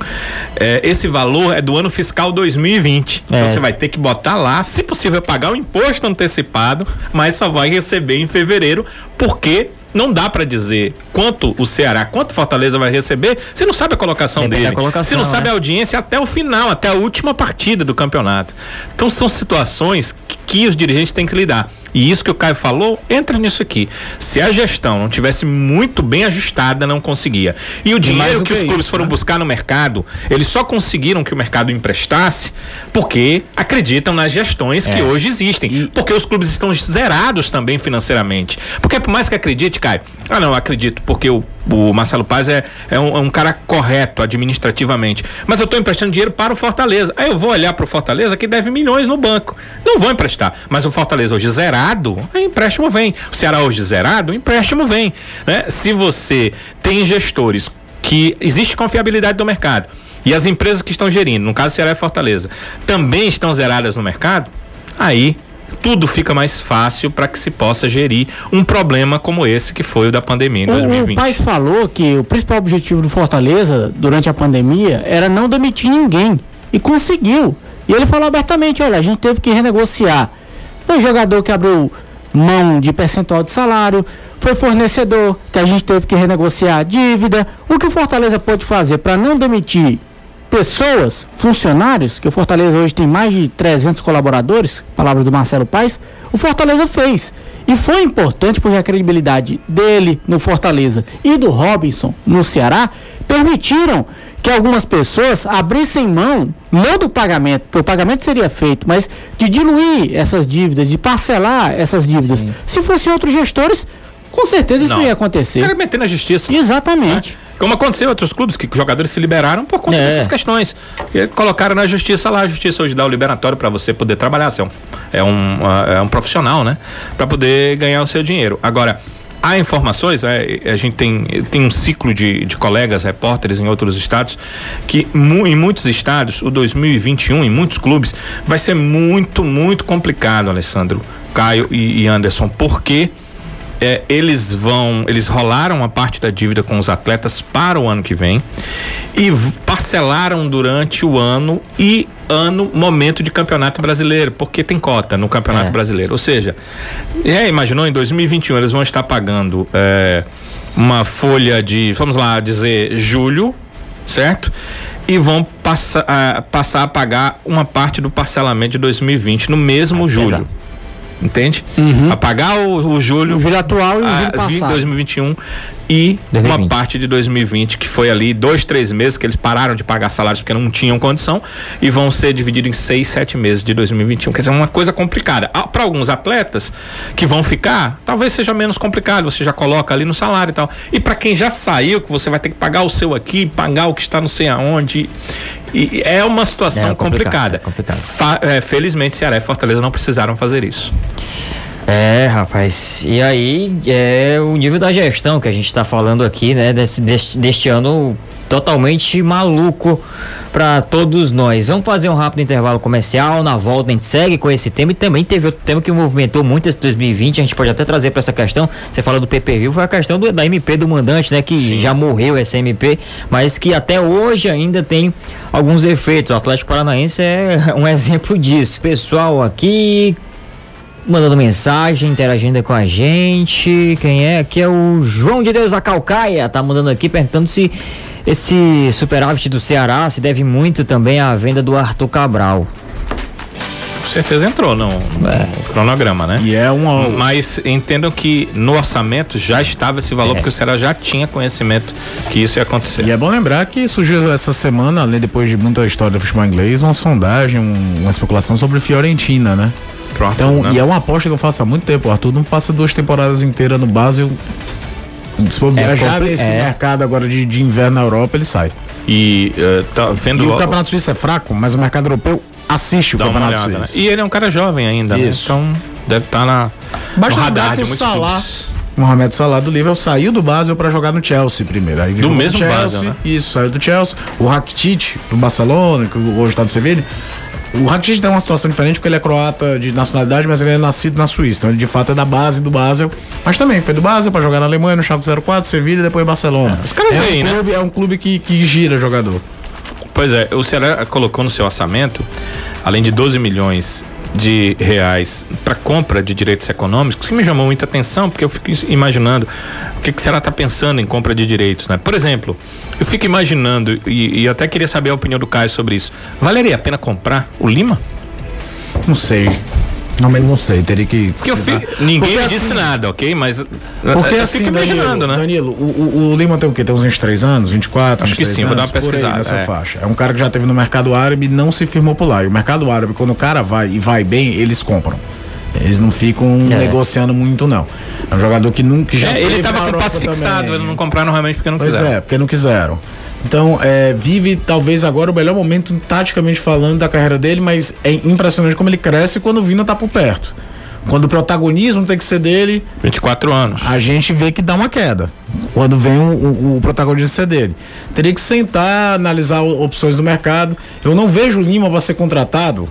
é, esse valor é do ano fiscal 2020. Então é. Então você vai ter que botar lá, se possível, pagar o imposto antecipado, mas só vai receber em fevereiro, porque não dá para dizer quanto o Ceará, quanto Fortaleza vai receber, você não sabe a colocação Depende dele. Colocação, você não né? sabe a audiência até o final, até a última partida do campeonato. Então são situações que, que os dirigentes têm que lidar. E isso que o Caio falou, entra nisso aqui. Se a gestão não tivesse muito bem ajustada, não conseguia. E o dinheiro que, os clubes isso, foram né? buscar no mercado, eles só conseguiram que o mercado emprestasse porque acreditam nas gestões é. que hoje existem. Porque os clubes estão zerados também financeiramente. Porque por mais que acredite, Caio, ah não, acredito, porque o o Marcelo Paz é, é, um, é um cara correto administrativamente. Mas eu estou emprestando dinheiro para o Fortaleza. Aí eu vou olhar para o Fortaleza que deve milhões no banco. Não vou emprestar. Mas o Fortaleza hoje zerado, aí empréstimo vem. O Ceará hoje zerado, empréstimo vem. Né? Se você tem gestores que existe confiabilidade do mercado e as empresas que estão gerindo, no caso Ceará e Fortaleza, também estão zeradas no mercado, aí tudo fica mais fácil para que se possa gerir um problema como esse que foi o da pandemia em O, 2020. o Paes falou que o principal objetivo do Fortaleza durante a pandemia era não demitir ninguém. E conseguiu. E ele falou abertamente: olha, a gente teve que renegociar. Foi jogador que abriu mão de percentual de salário, foi fornecedor que a gente teve que renegociar a dívida. O que o Fortaleza pode fazer para não demitir pessoas, funcionários, que o Fortaleza hoje tem mais de 300 colaboradores, palavras do Marcelo Paes, o Fortaleza fez. E foi importante porque a credibilidade dele no Fortaleza e do Robinson no Ceará permitiram que algumas pessoas abrissem mão, não do pagamento, porque o pagamento seria feito, mas de diluir essas dívidas, de parcelar essas dívidas. Se fossem outros gestores, com certeza isso Não. não ia acontecer. Quero meter na justiça. Exatamente. Como aconteceu em outros clubes, que jogadores se liberaram por conta É. dessas questões. E colocaram na justiça lá, a justiça hoje dá o liberatório para você poder trabalhar. Você é um, é um, é um profissional, né? Para poder ganhar o seu dinheiro. Agora, há informações, é, a gente tem, tem um ciclo de, de colegas, repórteres em outros estados, que mu- em muitos estados, o 2021, em muitos clubes, vai ser muito, muito complicado, Alessandro, Caio e, e Anderson, porque é, eles vão, eles rolaram uma parte da dívida com os atletas para o ano que vem e parcelaram durante o ano e ano momento de campeonato brasileiro, porque tem cota no campeonato É. brasileiro. Ou seja, é, imaginou em 2021 eles vão estar pagando é, uma folha de, vamos lá dizer, julho, certo? E vão passa, a, passar a pagar uma parte do parcelamento de 2020 no mesmo julho. exato. Entende? A pagar o, o julho, O julho atual e o a- julho passado. 2021 e 2020. uma parte de 2020 que foi ali dois, três meses que eles pararam de pagar salários porque não tinham condição e vão ser divididos em seis, sete meses de 2021. Quer dizer, é uma coisa complicada. Para alguns atletas que vão ficar, talvez seja menos complicado. Você já coloca ali no salário e tal. E para quem já saiu, que você vai ter que pagar o seu aqui, pagar o que está não sei aonde. E é uma situação É complicado, complicada. é. Fa- é, felizmente, Ceará e Fortaleza não precisaram fazer isso. É, rapaz. E aí é o nível da gestão que a gente tá falando aqui, né? Desse, deste, deste ano totalmente maluco para todos nós. Vamos fazer um rápido intervalo comercial. Na volta a gente segue com esse tema e também teve outro tema que movimentou muito esse 2020. A gente pode até trazer para essa questão. Você fala do PPV, foi a questão do- da MP do mandante, né? Que já morreu essa MP, mas que até hoje ainda tem alguns efeitos. O Atlético Paranaense é um exemplo disso. Pessoal aqui mandando mensagem, interagindo com a gente. Quem é? Aqui é o João de Deus da Calcaia, tá mandando aqui perguntando se esse superávit do Ceará se deve muito também à venda do Arthur Cabral. Com certeza entrou no, no cronograma, né? E é uma. Mas entendam que no orçamento já estava esse valor, É. porque o Ceará já tinha conhecimento que isso ia acontecer. E é bom lembrar que surgiu essa semana, além depois de muita história do futebol inglês, uma sondagem, um- uma especulação sobre Fiorentina, né? Pronto, Então, né? e é uma aposta que eu faço há muito tempo. O Arthur não passa duas temporadas inteiras no Basel. Se for É viajar nesse é. mercado agora de, de inverno na Europa, ele sai. E eh, tá vendo E o o- Campeonato Suíço é fraco, mas o mercado europeu assiste o dá Campeonato olhada, né? Suíço. E ele é um cara jovem ainda, né? Então deve estar na Basta lembrar que o Salah, clubes. Mohamed Salah do Liverpool saiu do Basel para jogar no Chelsea primeiro. Aí no mesmo Chelsea, Basel, né? Isso, saiu do Chelsea. O Rakitic do Barcelona, que hoje está no Sevilha. O Rakitic tem uma situação diferente porque ele é croata de nacionalidade, mas ele é nascido na Suíça. Então ele de fato é da base do Basel. Mas também foi do Basel para jogar na Alemanha, no Schalke 04, Sevilha e depois Barcelona. os caras é veem, um né? clube, É um clube que, que gira jogador. Pois é, o Ceará colocou no seu orçamento, além de 12 milhões de reais para compra de direitos econômicos, que me chamou muita atenção, porque eu fico imaginando o que, que o Ceará está pensando em compra de direitos, né? Por exemplo, eu fico imaginando, e, e até queria saber a opinião do Caio sobre isso, valeria a pena comprar o Lima? Não sei. Realmente não sei, teria que. Porque eu fico, ninguém Porque me assim- disse nada, ok? Mas Porque eu assim, fico imaginando, Danilo, né? Danilo o, o- o Lima tem o quê? Tem uns 23 anos, 24, Acho que 23 sim, vou dar uma anos, pesquisada, nessa é. faixa. É um cara que já teve no mercado árabe e não se firmou por lá. E o mercado árabe, quando o cara vai e vai bem, eles compram. Eles não ficam É. negociando muito, não. É um jogador que nunca já É, ele estava com o passe fixado, eles não compraram realmente porque não Pois quiseram. é, porque não quiseram. Então, é, vive talvez agora o melhor momento, taticamente falando, da carreira dele, mas é impressionante como ele cresce quando o Vina tá por perto. Quando o protagonismo tem que ser dele, 24 anos. a gente vê que dá uma queda. Quando vem o, o, o protagonismo ser dele. Teria que sentar, analisar opções do mercado. Eu não vejo o Lima para ser contratado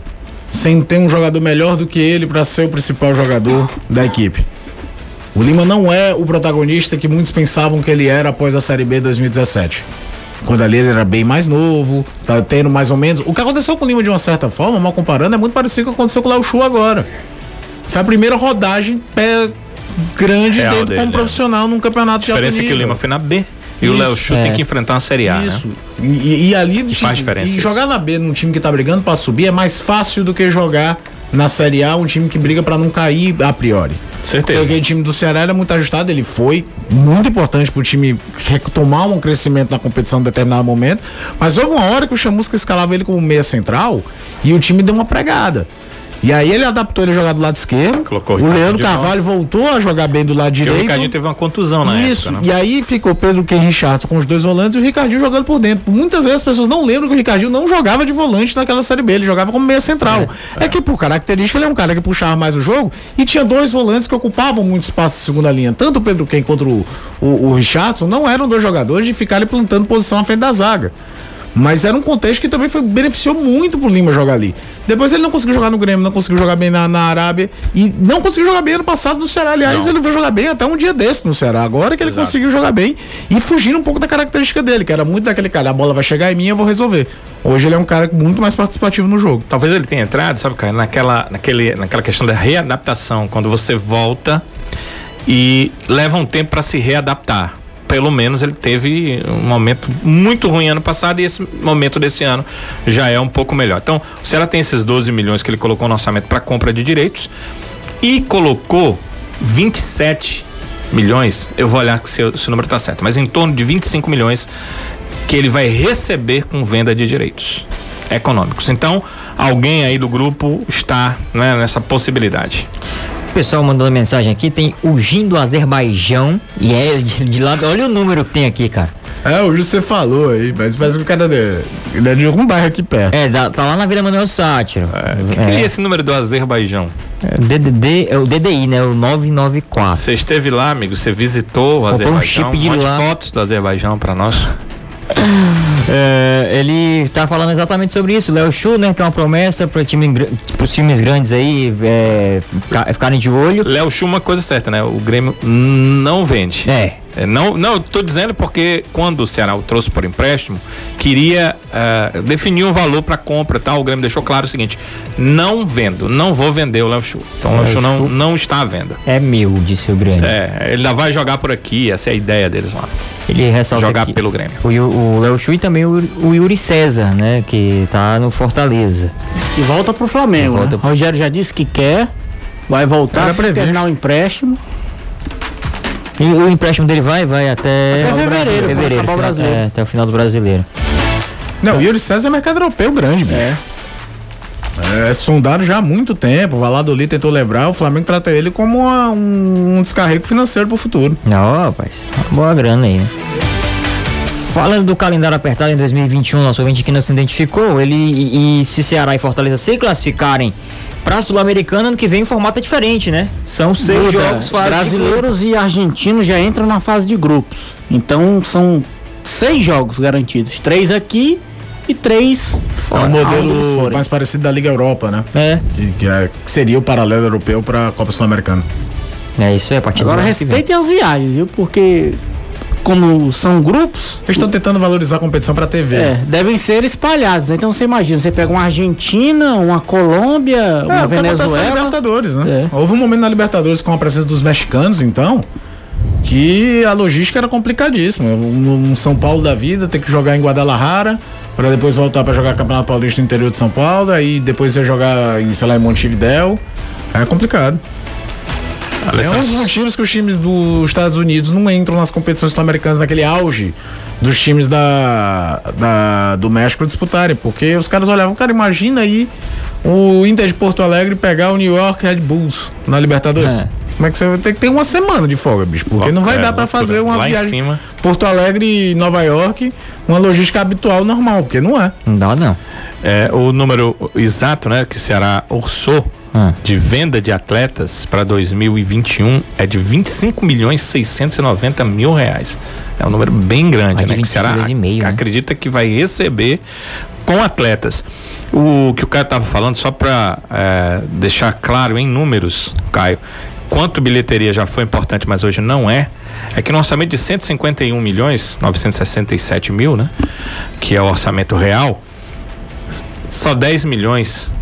sem ter um jogador melhor do que ele para ser o principal jogador da equipe. O Lima não é o protagonista que muitos pensavam que ele era após a Série B 2017. Quando ali ele era bem mais novo, tá tendo mais ou menos. O que aconteceu com o Lima de uma certa forma, mal comparando, é muito parecido com o que aconteceu com o Léo Chu agora. Foi a primeira rodagem pé grande Real dentro dele, como né? profissional num campeonato A diferença de é que o. Lima foi na B e o Isso, Léo Chu é. tem que enfrentar uma Série A, Isso. né? E, e ali faz diferença E isso. jogar na B num time que tá brigando pra subir é mais fácil do que jogar na Série A um time que briga pra não cair a priori. Certeza. Porque aquele time do Ceará era muito ajustado, ele foi muito importante pro time retomar um crescimento na competição em determinado momento. Mas houve uma hora que o Chamusca escalava ele como meia central e o time deu uma pregada. E aí ele adaptou ele a jogar do lado esquerdo. Colocou o o Leandro. Carvalho voltou a jogar bem do lado Porque o direito. Ricardinho teve uma contusão na Isso, época, né? e aí ficou Pedro Ken Richardson com os dois volantes e o Ricardinho jogando por dentro. Muitas vezes as pessoas não lembram que o Ricardinho não jogava de volante naquela Série B, ele jogava como meia central. É, que por característica ele é um cara que puxava mais o jogo e tinha dois volantes que ocupavam muito espaço em segunda linha. Tanto o Pedro Ken quanto o, o, o Richardson não eram dois jogadores de ficarem plantando posição à frente da zaga. Mas era um contexto que também foi, beneficiou muito pro Lima jogar ali. Depois ele não conseguiu jogar no Grêmio, não conseguiu jogar bem na, na Arábia e não conseguiu jogar bem ano passado no Ceará. Aliás, Não. ele veio jogar bem até um dia desse no Ceará. Agora que ele Exato. conseguiu jogar bem e fugindo um pouco da característica dele, que era muito daquele cara, a bola vai chegar em mim, eu vou resolver. Hoje ele é um cara muito mais participativo no jogo. Talvez ele tenha entrado, sabe, cara, naquela, naquele, naquela questão da readaptação, quando você volta e leva um tempo para se readaptar. Pelo menos ele teve um momento muito ruim ano passado e esse momento desse ano já é um pouco melhor. Então, o Ceará tem esses 12 milhões que ele colocou no orçamento para compra de direitos e colocou 27 milhões. Eu vou olhar se, se o número está certo, mas em torno de 25 milhões que ele vai receber com venda de direitos econômicos. Então, alguém aí do grupo está né, nessa possibilidade. O pessoal mandando mensagem aqui, tem o Gin do Azerbaijão e é de, de lá. Olha o número que tem aqui, cara. É, hoje você falou aí, mas parece que o cara é, ele é de algum bairro aqui perto. É, dá- tá lá na Vila Manuel Sátiro. O que, que é esse número do Azerbaijão? É, DDD, é o DDI, né? O 994. Você esteve lá, amigo? Você visitou o Comprou um Azerbaijão? chip de Mande lá. fotos do Azerbaijão para nós. É, ele tá falando exatamente sobre isso. Léo Chu, né? Que é uma promessa para time, pros times grandes aí é, fica- ficarem de olho. Léo Chu, uma coisa certa, né? O Grêmio não vende. É. É, não, não, eu tô dizendo porque quando o Ceará o trouxe por empréstimo, queria ah, definir um valor para compra, tá? O Grêmio deixou claro o seguinte: não vendo, não vou vender o Léo Chu. Então o Léo Chu não, não está à venda. É meu, disse o Grêmio. É, ele ainda vai jogar por aqui, essa é a ideia deles lá. Ele ressalta Jogar pelo Grêmio. O, o Léo Chu e também o, o Yuri César, né? Que tá no Fortaleza. E volta pro Flamengo. E volta né? pro- Rogério já disse que quer. Vai voltar terminar o empréstimo. E o empréstimo dele vai, vai até, Até fevereiro, quando acabar o final- brasileiro. é, até o final do brasileiro. Não, o Yuri César é mercado europeu grande, bicho. É. É, sondado já há muito tempo. O Valladolid tentou lembrar, o Flamengo trata ele como uma- um, um descarrego financeiro pro futuro. Não, rapaz, boa grana aí, né? Falando do calendário apertado em 2021, nosso ouvinte aqui não se identificou, ele e, e se Ceará e Fortaleza se classificarem pra Sul-Americana, ano que vem o formato é diferente, né? São seis Muda. jogos fase de Brasileiros e argentinos já entram na fase de grupos. Então são seis jogos garantidos. Três aqui e três É fora. um aonde eles modelo mais parecido da Liga Europa, né? É, Que, que é- que seria o paralelo europeu pra Copa Sul-Americana. é isso aí, a partir Agora respeitem as viagens, viu? Porque como são grupos, Eles estão tentando valorizar a competição pra TV. é, devem ser espalhados. Então você imagina, você pega uma Argentina, uma Colômbia, É, uma que acontece na Venezuela. Libertadores, né? É. Houve um momento na Libertadores com a presença dos mexicanos, então, que a logística era complicadíssima. Um, um São Paulo da vida, ter que jogar em Guadalajara, para depois voltar para jogar Campeonato Paulista no interior de São Paulo, aí depois você jogar em, sei lá, em Montevidéu. É complicado. É um dos motivos que os times dos Estados Unidos não entram nas competições sul-americanas naquele auge dos times da, da- do México disputarem, porque os caras olhavam, cara, imagina aí o Inter de Porto Alegre pegar o New York Red Bulls na Libertadores. É. Como é que você vai ter que ter uma semana de folga, bicho? Porque não vai É, dar pra loucura. fazer uma Lá em viagem cima. Porto Alegre e Nova York, uma logística habitual normal, porque não é. Não dá, não. É, o número exato, né, que o Ceará orçou Hum. de venda de atletas para 2021 é de 25 milhões 690 mil reais. É um número bem grande, né? Que o 25 Ceará milhões e meio, né? acredita que vai receber com atletas. O que o Caio estava falando, só para é, deixar claro em números, Caio, quanto bilheteria já foi importante, mas hoje não é, é que no orçamento de 151 milhões, 967 mil, né? Que é o orçamento real, só 10 milhões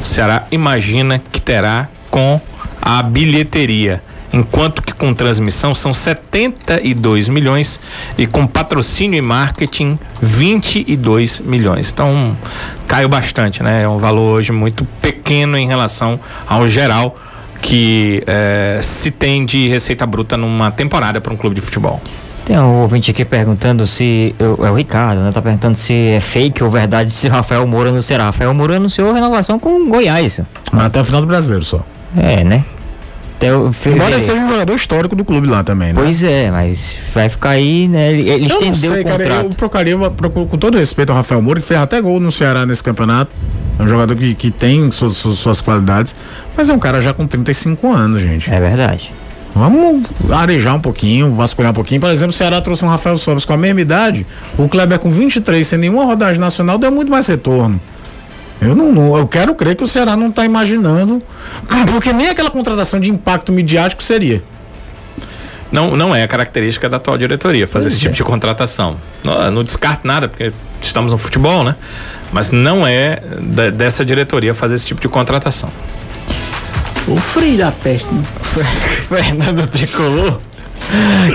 o Ceará imagina que terá com a bilheteria enquanto que com transmissão são 72 milhões e com patrocínio e marketing 22 milhões. Então caiu bastante, né? É um valor hoje muito pequeno em relação ao geral que eh, se tem de receita bruta numa temporada para um clube de futebol. Tem um ouvinte aqui perguntando se. É o Ricardo, né? Tá perguntando se é fake ou verdade se Rafael Moura não será. Rafael Moura anunciou renovação com Goiás. Mas até o final do brasileiro só. É, né? Então, Embora seja um jogador histórico do clube lá também, né? Pois é, mas vai ficar aí, né? Ele, ele eu estendeu sei, o contrato. Cara, eu procuraria, com todo respeito ao Rafael Moura, que fez até gol no Ceará nesse campeonato. É um jogador que, que tem suas, suas, suas qualidades, mas é um cara já com 35 anos, gente. É verdade. Vamos arejar um pouquinho, vasculhar um pouquinho. Por exemplo, o Ceará trouxe um Rafael Sobres com a mesma idade. O Kleber com 23, sem nenhuma rodagem nacional, deu muito mais retorno. Eu não, não, eu quero crer que o Ceará não está imaginando, porque nem aquela contratação de impacto midiático seria. Não, não é a característica da atual diretoria fazer pois esse tipo é. tipo de contratação. Não, não descarto nada, porque estamos no futebol, né? Mas não é da, dessa diretoria fazer esse tipo de contratação. O frio da peste. Né? Fernando Tricolor.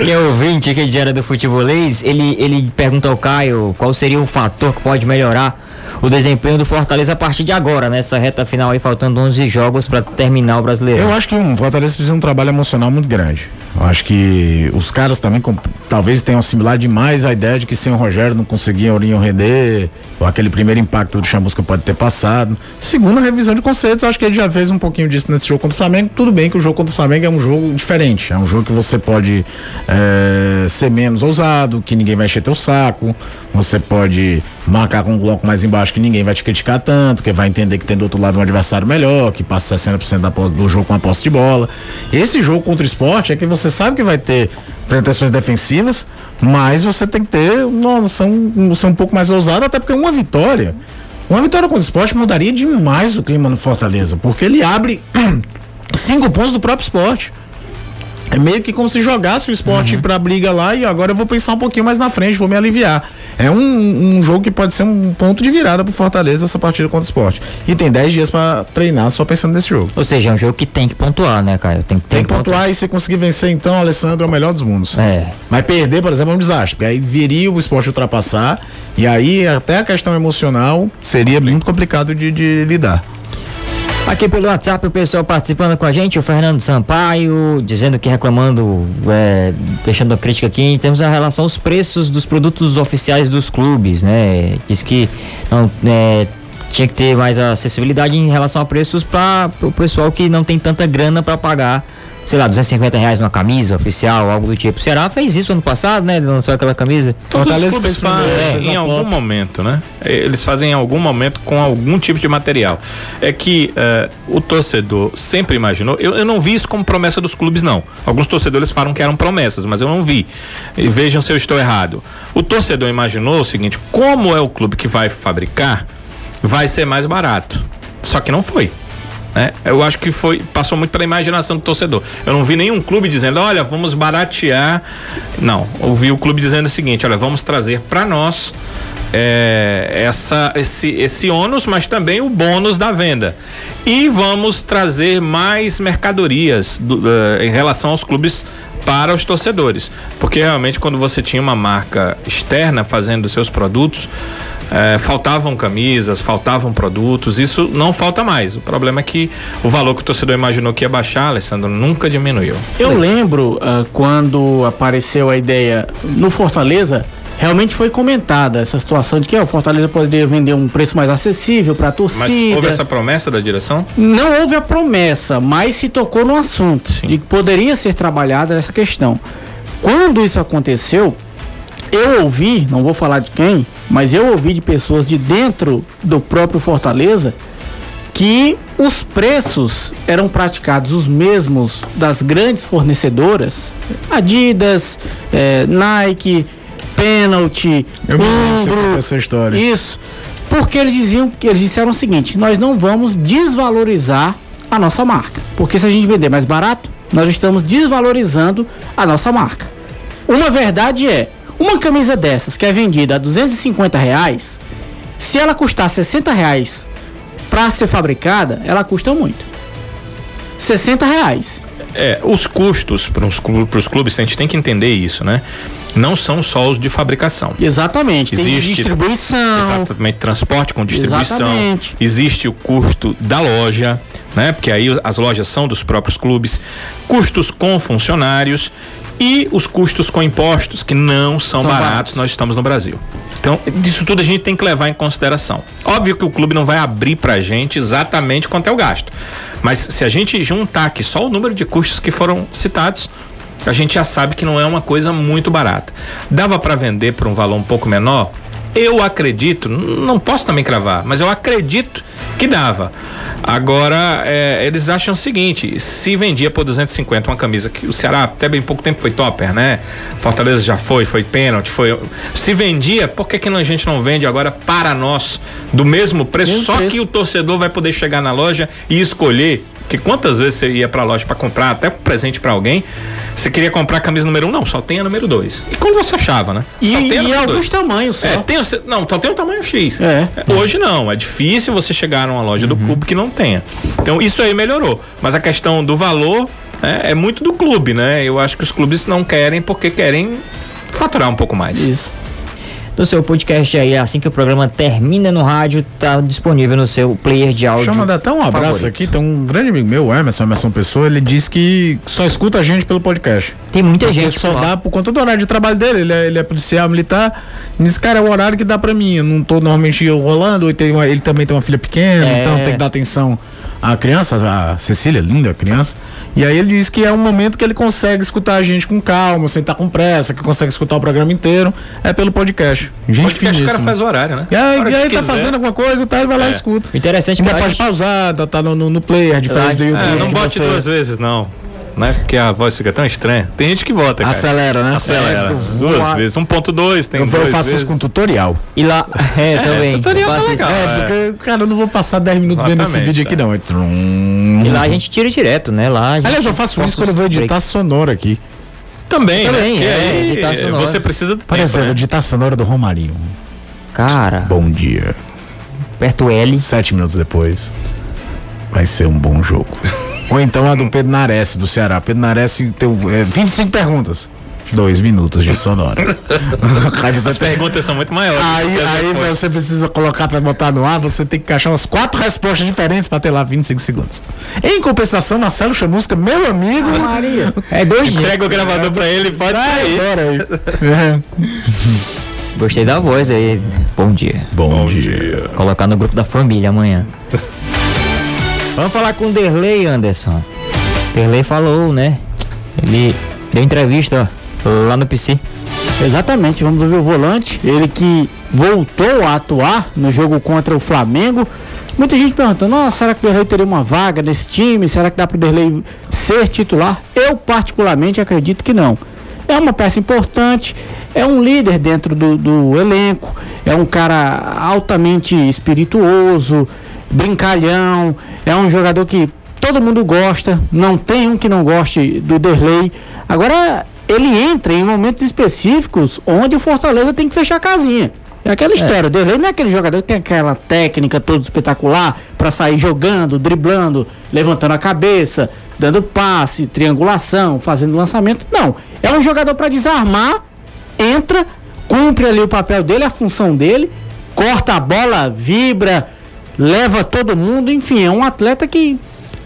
Que é ouvinte aqui de era do futebolês, ele, ele pergunta ao Caio qual seria o fator que pode melhorar o desempenho do Fortaleza a partir de agora, nessa reta final aí, faltando 11 jogos para terminar o brasileiro. Eu acho que o um, Fortaleza precisa de um trabalho emocional muito grande. Eu acho que os caras também com, talvez tenham assimilado demais a ideia de que sem o Rogério não conseguiam iriam render, ou aquele primeiro impacto do Chamusca pode ter passado. Segundo a revisão de conceitos, acho que ele já fez um pouquinho disso nesse jogo contra o Flamengo. Tudo bem que o jogo contra o Flamengo é um jogo diferente, é um jogo que você pode é, ser menos ousado, que ninguém vai encher teu saco, você pode marcar com um bloco mais embaixo que ninguém vai te criticar tanto, que vai entender que tem do outro lado um adversário melhor, que passa 60% da posse, do jogo com a posse de bola. Esse jogo contra o esporte é que você sabe que vai ter pretensões defensivas, mas você tem que ter uma noção, noção um pouco mais ousada, até porque uma vitória, uma vitória contra o esporte mudaria demais o clima no Fortaleza, porque ele abre cinco pontos do próprio esporte. É meio que como se jogasse o esporte uhum. pra briga lá e agora eu vou pensar um pouquinho mais na frente, vou me aliviar. É um, um jogo que pode ser um ponto de virada pro Fortaleza essa partida contra o esporte. E tem 10 dias para treinar só pensando nesse jogo. Ou seja, é um jogo que tem que pontuar, né, cara? Tem, tem, tem que pontuar, pontuar e se conseguir vencer, então, Alessandro é o melhor dos mundos. É. Mas perder, por exemplo, é um desastre. Porque aí viria o esporte ultrapassar e aí até a questão emocional seria muito complicado de, de lidar. Aqui pelo WhatsApp o pessoal participando com a gente, o Fernando Sampaio, dizendo que reclamando, é, deixando a crítica aqui, temos a relação aos preços dos produtos oficiais dos clubes, né? Diz que não, é, tinha que ter mais acessibilidade em relação a preços para o pessoal que não tem tanta grana para pagar sei lá, 250 reais numa camisa oficial, algo do tipo. O Ceará fez isso ano passado, né? Ele lançou aquela camisa. Fortaleza os clubes fazem é, em algum momento, né? Eles fazem em algum momento com algum tipo de material. É que uh, o torcedor sempre imaginou, eu, eu, não vi isso como promessa dos clubes, não. Alguns torcedores falam que eram promessas, mas eu não vi. E vejam se eu estou errado. O torcedor imaginou o seguinte: como é o clube que vai fabricar, vai ser mais barato. Só que não foi. Né? Eu acho que foi passou muito pela imaginação do torcedor. Eu não vi nenhum clube dizendo, olha, vamos baratear. Não, ouvi o clube dizendo o seguinte, olha, vamos trazer para nós é, essa, esse, esse ônus, mas também o bônus da venda. E vamos trazer mais mercadorias do, uh, em relação aos clubes para os torcedores. Porque realmente quando você tinha uma marca externa fazendo seus produtos, é, faltavam camisas, faltavam produtos, isso não falta mais. O problema é que o valor que o torcedor imaginou que ia baixar, Alessandro, nunca diminuiu. Eu lembro uh, quando apareceu a ideia no Fortaleza, realmente foi comentada essa situação de que o Fortaleza poderia vender um preço mais acessível para a torcida. Mas houve essa promessa da direção? Não houve a promessa, mas se tocou no assunto Sim. de que poderia ser trabalhada essa questão. Quando isso aconteceu, eu ouvi, não vou falar de quem, mas eu ouvi de pessoas de dentro do próprio Fortaleza que os preços eram praticados os mesmos das grandes fornecedoras, Adidas, eh, Nike, Penalty, eu Umbro, essa história. Isso. Porque eles diziam que eles disseram o seguinte: nós não vamos desvalorizar a nossa marca. Porque se a gente vender mais barato, nós estamos desvalorizando a nossa marca. Uma verdade é, uma camisa dessas que é vendida a 250 reais, se ela custar 60 reais para ser fabricada, ela custa muito. 60 reais. É, os custos para os clubes, clubes, a gente tem que entender isso, né? Não são só os de fabricação. Exatamente. Existe distribuição. Exatamente, transporte com distribuição. Exatamente. Existe o custo da loja, né? Porque aí as lojas são dos próprios clubes, custos com funcionários e os custos com impostos que não são, São baratos, baratos. nós estamos no Brasil. Então, disso tudo a gente tem que levar em consideração. Óbvio que o clube não vai abrir pra gente exatamente quanto é o gasto. Mas se a gente juntar aqui só o número de custos que foram citados, a gente já sabe que não é uma coisa muito barata. Dava para vender por um valor um pouco menor? Eu acredito, não posso também cravar, mas eu acredito que dava. Agora, é, eles acham o seguinte: se vendia por 250 uma camisa que o Ceará até bem pouco tempo foi topper, né? Fortaleza já foi, foi pênalti, foi. Se vendia, por que, que a gente não vende agora para nós do mesmo preço? Mesmo só preço. que o torcedor vai poder chegar na loja e escolher. Que quantas vezes você ia pra loja para comprar até um presente para alguém, você queria comprar a camisa número um, não, só tem a número dois. E como você achava, né? E, só tem a e alguns dois. tamanhos só. É, tem, não, só tem o tamanho X. É. Hoje não, é difícil você chegar numa loja Uhum. do clube que não tenha. Então isso aí melhorou. Mas a questão do valor é, é muito do clube, né? Eu acho que os clubes não querem porque querem faturar um pouco mais. Isso. No seu podcast aí, assim que o programa termina no rádio, tá disponível no seu player de áudio. Deixa eu mandar até um abraço favorito. aqui. Tem um grande amigo meu, Emerson, Emerson Pessoa, ele disse que só escuta a gente pelo podcast. Tem muita Porque gente só dá por conta do horário de trabalho dele. Ele é, ele é policial militar. Nesse cara é o horário que dá pra mim. Eu não tô normalmente rolando. Ele, tem uma- ele também tem uma filha pequena, É. então tem que dar atenção à criança, a Cecília, linda criança. E aí ele diz que é um momento que ele consegue escutar a gente com calma, sem estar com pressa, que consegue escutar o programa inteiro. É pelo podcast. Gente Podcast o cara finíssima. faz o horário, né? E aí, A e aí que tá quiser. fazendo alguma coisa, tá? Ele vai lá e É. escuta. O interessante é que Ainda a pode gente- pausar, tá, tá no, no, no player, diferente do YouTube. É, não que bote você duas vezes, não. Né? Porque a voz fica tão estranha. Tem gente que bota, cara. Acelera, né? Acelera. É, duas vezes. 1.2 tem Eu, duas eu faço vezes. isso com tutorial. E lá. É, também. tutorial Eu tá faço legal. É, é. porque, cara, eu não vou passar 10 minutos vendo esse vídeo aqui, é. não. É. E lá a gente tira direto, né? Lá a gente Aliás, eu faço isso quando eu vou editar sonora aqui. Também, Também, né? É, aí, editar sonora. Você precisa de Por tempo, exemplo, né? editar sonora do Romarinho. Cara, Bom dia. aperta o L. Sete minutos depois. Vai ser um bom jogo. Ou então a do Pedro Nares, do Ceará. Pedro Nares tem é, 25 perguntas. Dois minutos de sonora. aí você As tem- perguntas são muito maiores. Aí, aí você precisa colocar pra botar no ar, você tem que achar umas quatro respostas diferentes pra ter lá 25 segundos. Em compensação, Marcelo Chamusca, meu amigo. Maria. É dois dias. Entrega o gravador pra ele e pode sair. Bora aí. Gostei da voz aí. Bom dia. Bom, dia. Colocar no grupo da família amanhã. Vamos falar com o Derley, Anderson. Derley falou, né? Ele deu entrevista lá no PC. Exatamente, vamos ouvir o volante, ele que voltou a atuar no jogo contra o Flamengo. Muita gente perguntando, nossa, será que o Derlei teria uma vaga nesse time? Será que dá para o Derlei ser titular? Eu particularmente acredito que não. É uma peça importante, é um líder dentro do, do elenco, é um cara altamente espirituoso, brincalhão, é um jogador que todo mundo gosta, não tem um que não goste do Derlei. Agora, ele entra em momentos específicos onde o Fortaleza tem que fechar a casinha. É aquela história, o Derlei não é aquele jogador que tem aquela técnica toda espetacular para sair jogando, driblando, levantando a cabeça, dando passe, triangulação, fazendo lançamento. Não, é um jogador para desarmar, entra, cumpre ali o papel dele, a função dele, corta a bola, vibra, leva todo mundo, enfim, é um atleta que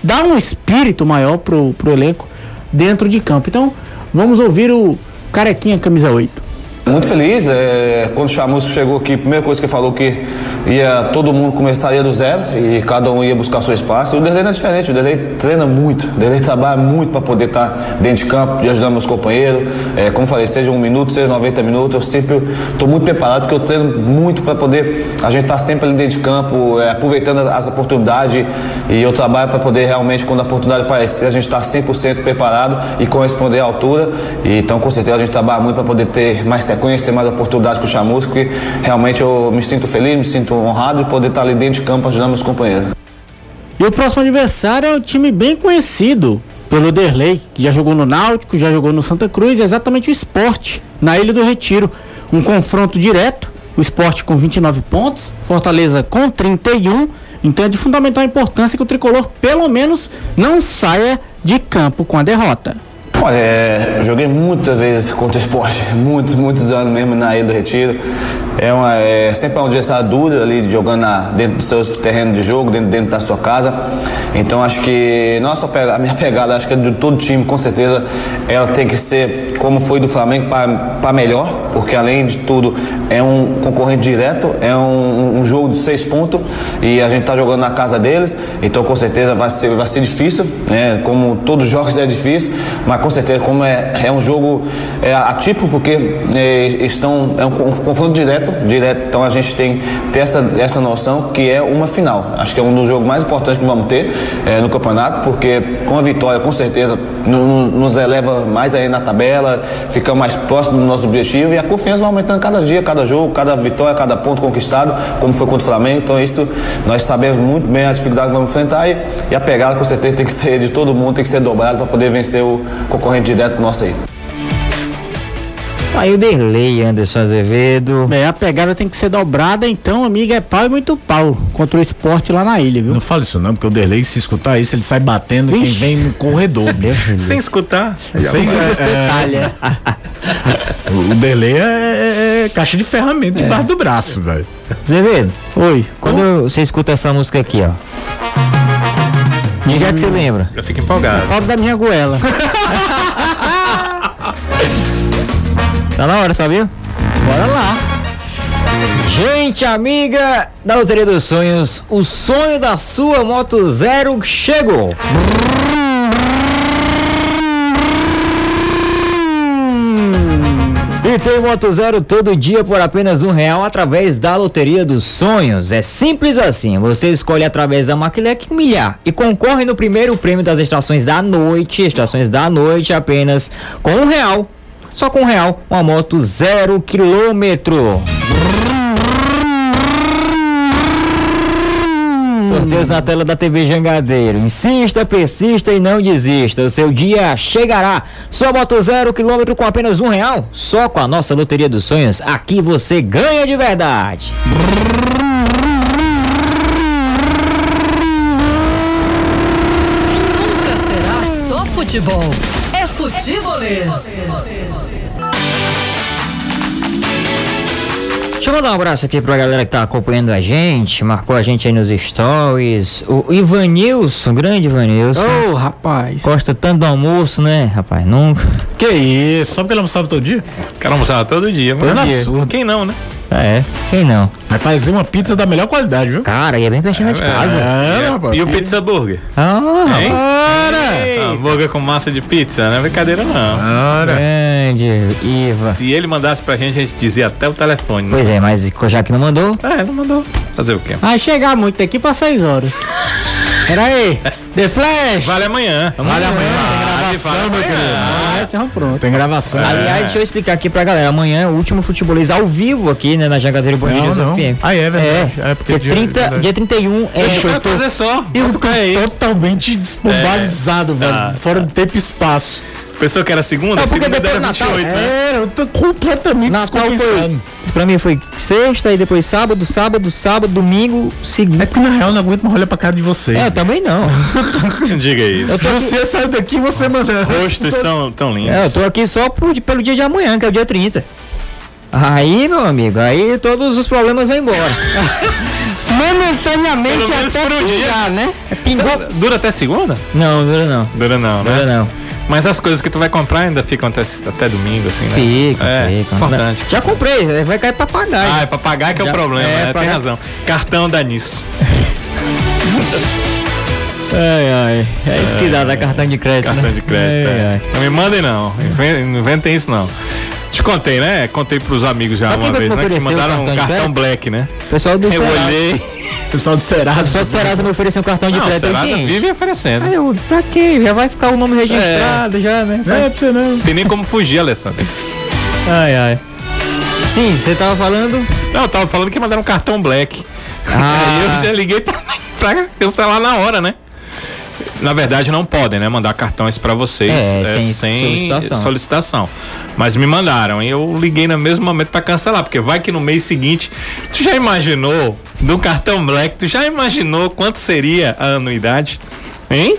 dá um espírito maior pro, pro elenco dentro de campo. Então, vamos ouvir o Carequinha camisa 8. Muito feliz. é, quando o Chamusco chegou aqui, a primeira coisa que ele falou que ia todo mundo começaria do zero e cada um ia buscar seu espaço. E o Derlei não é diferente, o Derlei treina muito, o Derlei trabalha muito para poder estar dentro de campo, de ajudar meus companheiros. É, como falei, seja um minuto, seja 90 minutos, eu sempre estou muito preparado porque eu treino muito para poder a gente estar sempre ali dentro de campo, é, aproveitando as, as oportunidades e eu trabalho para poder realmente, quando a oportunidade aparecer, a gente estar 100% preparado e corresponder à altura. E, então, com certeza, a gente trabalha muito para poder ter mais sequência, ter mais oportunidade com o Chamusca, porque realmente eu me sinto feliz, me sinto honrado de poder estar ali dentro de campo ajudando meus companheiros. E o próximo adversário é um time bem conhecido pelo Derlei, que já jogou no Náutico, já jogou no Santa Cruz, é exatamente o esporte, na Ilha do Retiro. Um confronto direto, o esporte com 29 pontos, Fortaleza com 31. Então é de fundamental importância que o tricolor, pelo menos, não saia de campo com a derrota. Olha, é, joguei muitas vezes contra o esporte, muitos, muitos anos mesmo na Ilha do Retiro. É, uma, é sempre um adversário duro ali, jogando na, dentro do seu terreno de jogo, dentro, dentro da sua casa. Então acho que nossa, a minha pegada, acho que é de todo time, com certeza, ela tem que ser como foi do Flamengo para melhor, porque além de tudo é um concorrente direto, é um, um jogo de seis pontos e a gente está jogando na casa deles, então com certeza vai ser, vai ser difícil, né? como todos os jogos é difícil, mas com certeza como é, é um jogo é, atípico, porque é, estão, é um confronto direto, direto, então a gente tem ter essa, essa noção que é uma final. Acho que é um dos jogos mais importantes que vamos ter é, no campeonato, porque com a vitória, com certeza, no, nos eleva mais aí na tabela, ficamos mais próximo do nosso objetivo e a confiança vai aumentando cada dia, cada jogo, cada vitória, cada ponto conquistado, como foi contra o Flamengo. Então, isso nós sabemos muito bem a dificuldade que vamos enfrentar e, e a pegada, com certeza, tem que ser de todo mundo, tem que ser dobrada para poder vencer o concorrente direto nosso aí. Aí o Derlei, Anderson Azevedo. É, a pegada tem que ser dobrada, então, amiga, é pau e muito pau contra o esporte lá na ilha, viu? Não fala isso não, porque o Derlei, se escutar isso, ele sai batendo quem Ixi. vem no corredor. Sem escutar. Sem, Esse detalhe, é. o o Derlei é, é- é caixa de ferramenta debaixo do braço, velho. Azevedo, Oi. quando você escuta essa música aqui, ó. De que é que você lembra? Eu fico empolgado. Falta da minha goela. Tá na hora, sabia? Bora lá. Gente, amiga da Loteria dos Sonhos, o sonho da sua Moto Zero chegou. E tem Moto Zero todo dia por apenas um real através da Loteria dos Sonhos. É simples assim. Você escolhe através da Maquilec milhar e concorre no primeiro prêmio das estações da noite. Estações da noite apenas com um real. Só com um real, uma moto zero quilômetro. Sorteios na tela da TV Jangadeiro. Insista, persista e não desista. O seu dia chegará. Sua moto zero quilômetro com apenas um real? Só com a nossa Loteria dos Sonhos. Aqui você ganha de verdade. Nunca futebol. É futebolês. Deixa eu mandar um abraço aqui pra galera que tá acompanhando a gente. Marcou a gente aí nos stories. O Ivanilson, grande Ivanilson. Ô, rapaz. Gosta tanto do almoço, né, rapaz? Nunca. Que isso? Só porque ele almoçava todo dia? Quero almoçar todo dia, Todo mano. absurdo. Quem não, né? É, quem não? Vai fazer uma pizza da melhor qualidade, viu? Cara, e é bem pertinho de É, casa. É, rapaz. E o pizza burger? Ah, Hein? Ora! Hambúrguer com massa de pizza, não é brincadeira não. Ora! grande Iva. Se ele mandasse pra gente, a gente dizia até o telefone. Né? Pois é, mas já que não mandou, É, não mandou. Fazer o quê? Vai chegar muito daqui pra 6 horas. Pera aí. The Flash. Vale amanhã. Vale amanhã, Vale, gravação, meu querido. Ah, então pronto. Tem gravação. Aliás, deixa eu explicar aqui pra galera. Amanhã é o último futebolês ao vivo aqui, né, na Jangadeiro Bom Não, não. FM. Ah, é verdade. É, É, porque porque dia- 30, verdade. dia 31 é Deixa eu fazer só. Eu tô aí. totalmente desmobilizado, velho. Fora do tempo e espaço. Pensou que era segunda? É, porque segunda depois era Natal, 28, né? É, eu tô completamente Natal foi. pra mim foi sexta e depois sábado, sábado, sábado, domingo, É segunda. porque na real eu não aguento mais olhar pra cara de vocês. É, eu também não. Não diga isso. Se você sair daqui, você manda. Rostos são tão lindos. É, eu tô aqui só por, pelo dia de amanhã, que é o dia 30. Aí, meu amigo, aí todos os problemas vão embora. Momentaneamente até por um dia. né? Pingou. Dura até segunda? Não, dura não. Dura não, né? Dura não. Mas as coisas que tu vai comprar ainda ficam até, até domingo, assim, né? Fica, é, fica. importante. Já comprei, vai cair papagaio. Ah, é pra pagar que é o problema, é, né? pra- Tem razão. Cartão dá nisso. Ai, ai. É isso que dá, dá cartão de crédito. Cartão né? de crédito. Ai, é. ai. Não me mandem não. Não inventem isso não. Te contei, né? Contei pros amigos já Sabe uma vez, né? Que mandaram um cartão de cartão black, né? Pessoal do Eu olhei. Pessoal do Serasa. O pessoal do Serasa me ofereceu um cartão de Não, o crédito. eu Serasa disse, vive oferecendo. Aí eu, pra quê? Já vai ficar o nome registrado, já, né? É, pra você não. Tem nem como fugir, Alessandro. Ai, ai. Sim, você tava falando. Não, eu tava falando que mandaram um cartão black. Ah. Aí eu já liguei pra, pra cancelar na hora, né? Na verdade, não podem, né? Mandar cartões pra vocês É, sem solicitação. solicitação. Mas me mandaram e eu liguei no mesmo momento pra cancelar, porque vai que no mês seguinte. Tu já imaginou do cartão Black? Tu já imaginou quanto seria a anuidade? Hein?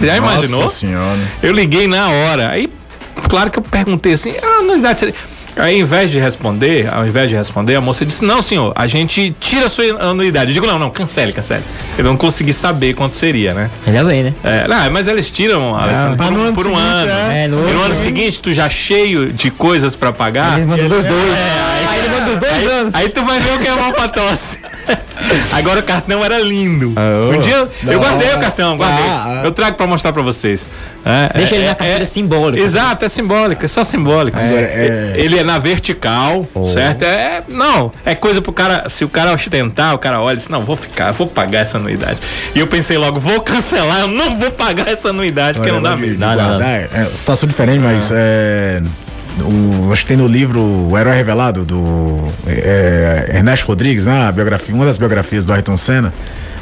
Já imaginou? Nossa senhora. Eu liguei na hora. Aí, claro que eu perguntei assim, a anuidade seria. Aí, ao invés de responder, ao invés de responder, a moça disse: Não, senhor, a gente tira a sua anuidade. Eu digo: Não, não, cancele, cancele. Eu não consegui saber quanto seria, né? Ainda bem, né? É, não, mas eles tiram, Alessandro, por, um- ano por um seguinte, ano. é. É, no e no ano ano seguinte. tu já cheio de coisas pra pagar. Ele manda dos dois. É, Aí dois anos. Aí tu vai ver o que é mal pra tosse. Agora o cartão era lindo. Ah, um dia eu, eu Não, guardei o ah, cartão, guardei. ah, ah. Eu trago pra mostrar pra vocês. É, Deixa é, ele na é- carteira é- simbólica. Exato, é simbólico, é só simbólico. Agora, é- Ele é na vertical, certo? É, não, é coisa pro cara, se o cara ostentar, o cara olha e diz, não, vou ficar, vou pagar essa anuidade. E eu pensei logo, vou cancelar, eu não vou pagar essa anuidade, porque não dá mesmo. Dá, dá, dá. guardar, É, situação diferente, mas é, o, acho que tem no livro O Herói Revelado, do é, Ernesto Rodrigues, né? A biografia, uma das biografias do Ayrton Senna.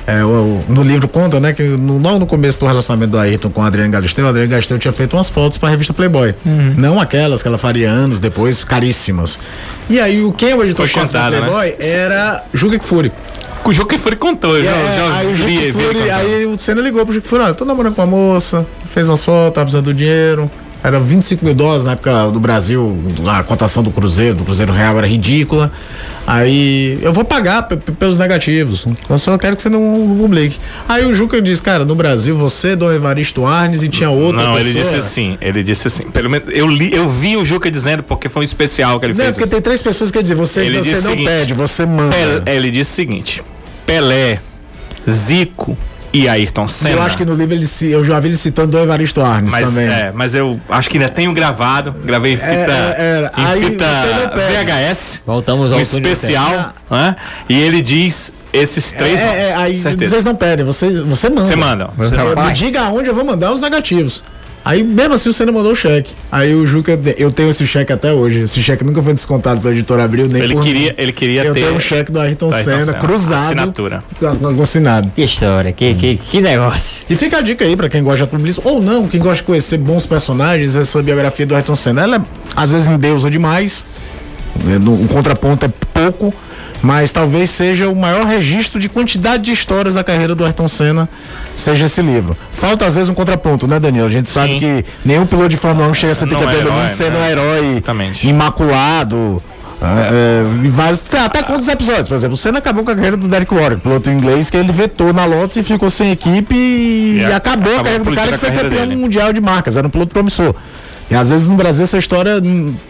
É, o- no livro conta, né, que no, logo no começo do relacionamento do Ayrton com a Adriane Galisteu, a Adriane Galisteu tinha feito umas fotos para a revista Playboy. Uhum. Não aquelas que ela faria anos depois, caríssimas. E aí, o quem é o editor-chefe da né? Playboy era Juca Kfouri. O que foi contou, já, É, já aí o contando. aí o Senna ligou pro Juque Fury, olha, tô namorando com uma moça, fez uma foto, tá precisando do dinheiro. Era 25 mil dólares na época do Brasil, a cotação do Cruzeiro, do Cruzeiro Real era ridícula. Aí eu vou pagar pe- pe- pelos negativos. Eu só quero que você não publique. Aí o Juca disse, cara, no Brasil você, Dom Evaristo Arnes e tinha outra Não, pessoa. ele disse assim, ele disse assim. Pelo menos eu li, eu vi o Juca dizendo porque foi um especial que ele Não, fez. porque assim. tem três pessoas que dizer, você, Ele você não seguinte, pede, você manda. Pel- ele disse o seguinte: Pelé, Zico e Ayrton Senna. Eu acho que no livro ele eu já vi ele citando Dom Evaristo Arnes mas, também. é, mas eu acho que ainda tenho gravado. Gravei em fita, é, é. em Aí fita você. VHS. Voltamos ao um especial. né? E ele diz esses três. É, é, aí certeza. vocês não pedem, vocês, você manda. Você manda. Você É, me diga aonde eu vou mandar os negativos. Aí, mesmo assim, o Senna mandou o cheque. Aí o Juca, eu tenho esse cheque até hoje. Esse cheque nunca foi descontado pela editora Abril, nem Ele por queria, mim. ele queria Eu ter. tenho um cheque do Ayrton do Ayrton Senna, Senna, cruzado. assinatura. Assinado. Que história, que, que, que negócio. E fica a dica aí pra quem gosta de publicismo, ou não, quem gosta de conhecer bons personagens, essa biografia do Ayrton Senna. Ela, é, às vezes, endeusa demais, né, no- o contraponto é pouco, mas talvez seja o maior registro de quantidade de histórias da carreira do Ayrton Senna, seja esse livro. Falta, às vezes, um contraponto, né, Daniel? A gente sabe Sim. que nenhum piloto de Fórmula 1 chega a ser é tricampeão do mundo sendo né? um herói Exatamente. imaculado. É, é, em vários- tem até quantos episódios, por exemplo, o Senna acabou com a carreira do Derek Warren, piloto inglês, que ele vetou na Lotus e ficou sem equipe e, E a- acabou, a acabou carreira do cara que foi campeão dele. mundial de marcas, era um piloto promissor. E às vezes no Brasil essa história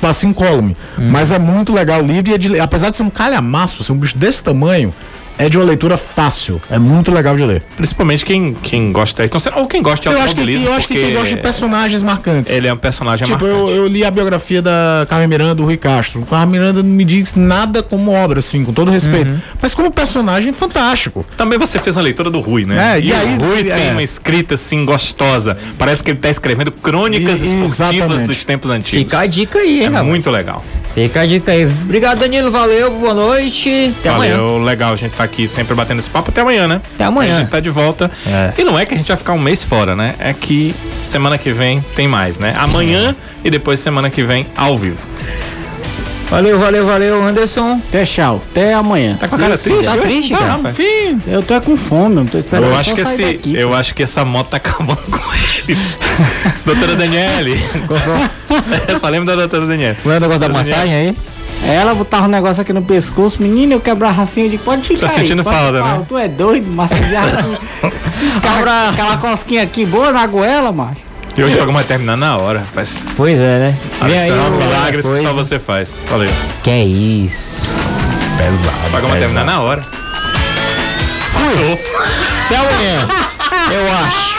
passa incólume. Hum. Mas é muito legal o livro e é de- apesar de ser um calhamaço, ser um bicho desse tamanho, é de uma leitura fácil. É muito legal de ler. Principalmente quem, quem gosta de Ayrton Senna, ou quem gosta de Eu acho que, automobilismo. eu acho que quem gosta de personagens marcantes. Ele é um personagem Tipo, marcante. eu, eu li a biografia da Carmen Miranda, do Rui Castro. O Carmen Miranda não me diz nada como obra, assim, com todo respeito. Uhum. Mas como personagem, fantástico. Também você fez uma leitura do Rui, né? É, e aí- o Rui é. tem uma escrita assim gostosa. Parece que ele tá escrevendo crônicas E- esportivas exatamente. dos tempos antigos. Fica a dica aí, hein, é rapaz? muito legal. Fica a dica aí. Obrigado, Danilo. Valeu, boa noite. Até amanhã. Valeu, legal. A gente tá aqui sempre batendo esse papo até amanhã, né? Até amanhã. A gente tá de volta. É. E não é que a gente vai ficar um mês fora, né? É que semana que vem tem mais, né? Amanhã e depois semana que vem ao vivo. Valeu, valeu, valeu, Anderson. Até tchau. Até amanhã. Tá com a cara triste? Tá hoje? triste, Ah, cara? Enfim. Eu tô é com fome, eu tô esperando Eu acho, que esse, daqui. eu acho que essa moto tá acabando com ele. doutora Daniele. eu só lembro da doutora Daniele. Não é o negócio da massagem aí? Ela botava um negócio aqui no pescoço, menino, eu quebrar a racinha, eu digo, pode ficar Tá aí, sentindo pode falta, ficar, né? Tu é doido, massagear aquela cosquinha aqui boa na goela, macho. E hoje o programa vai terminar na hora, rapaz. Pois é, né? Vem aí, São milagres que só você faz. Valeu. Que é isso. Pesado. O programa vai terminar na hora. Passou. Até amanhã. Eu acho.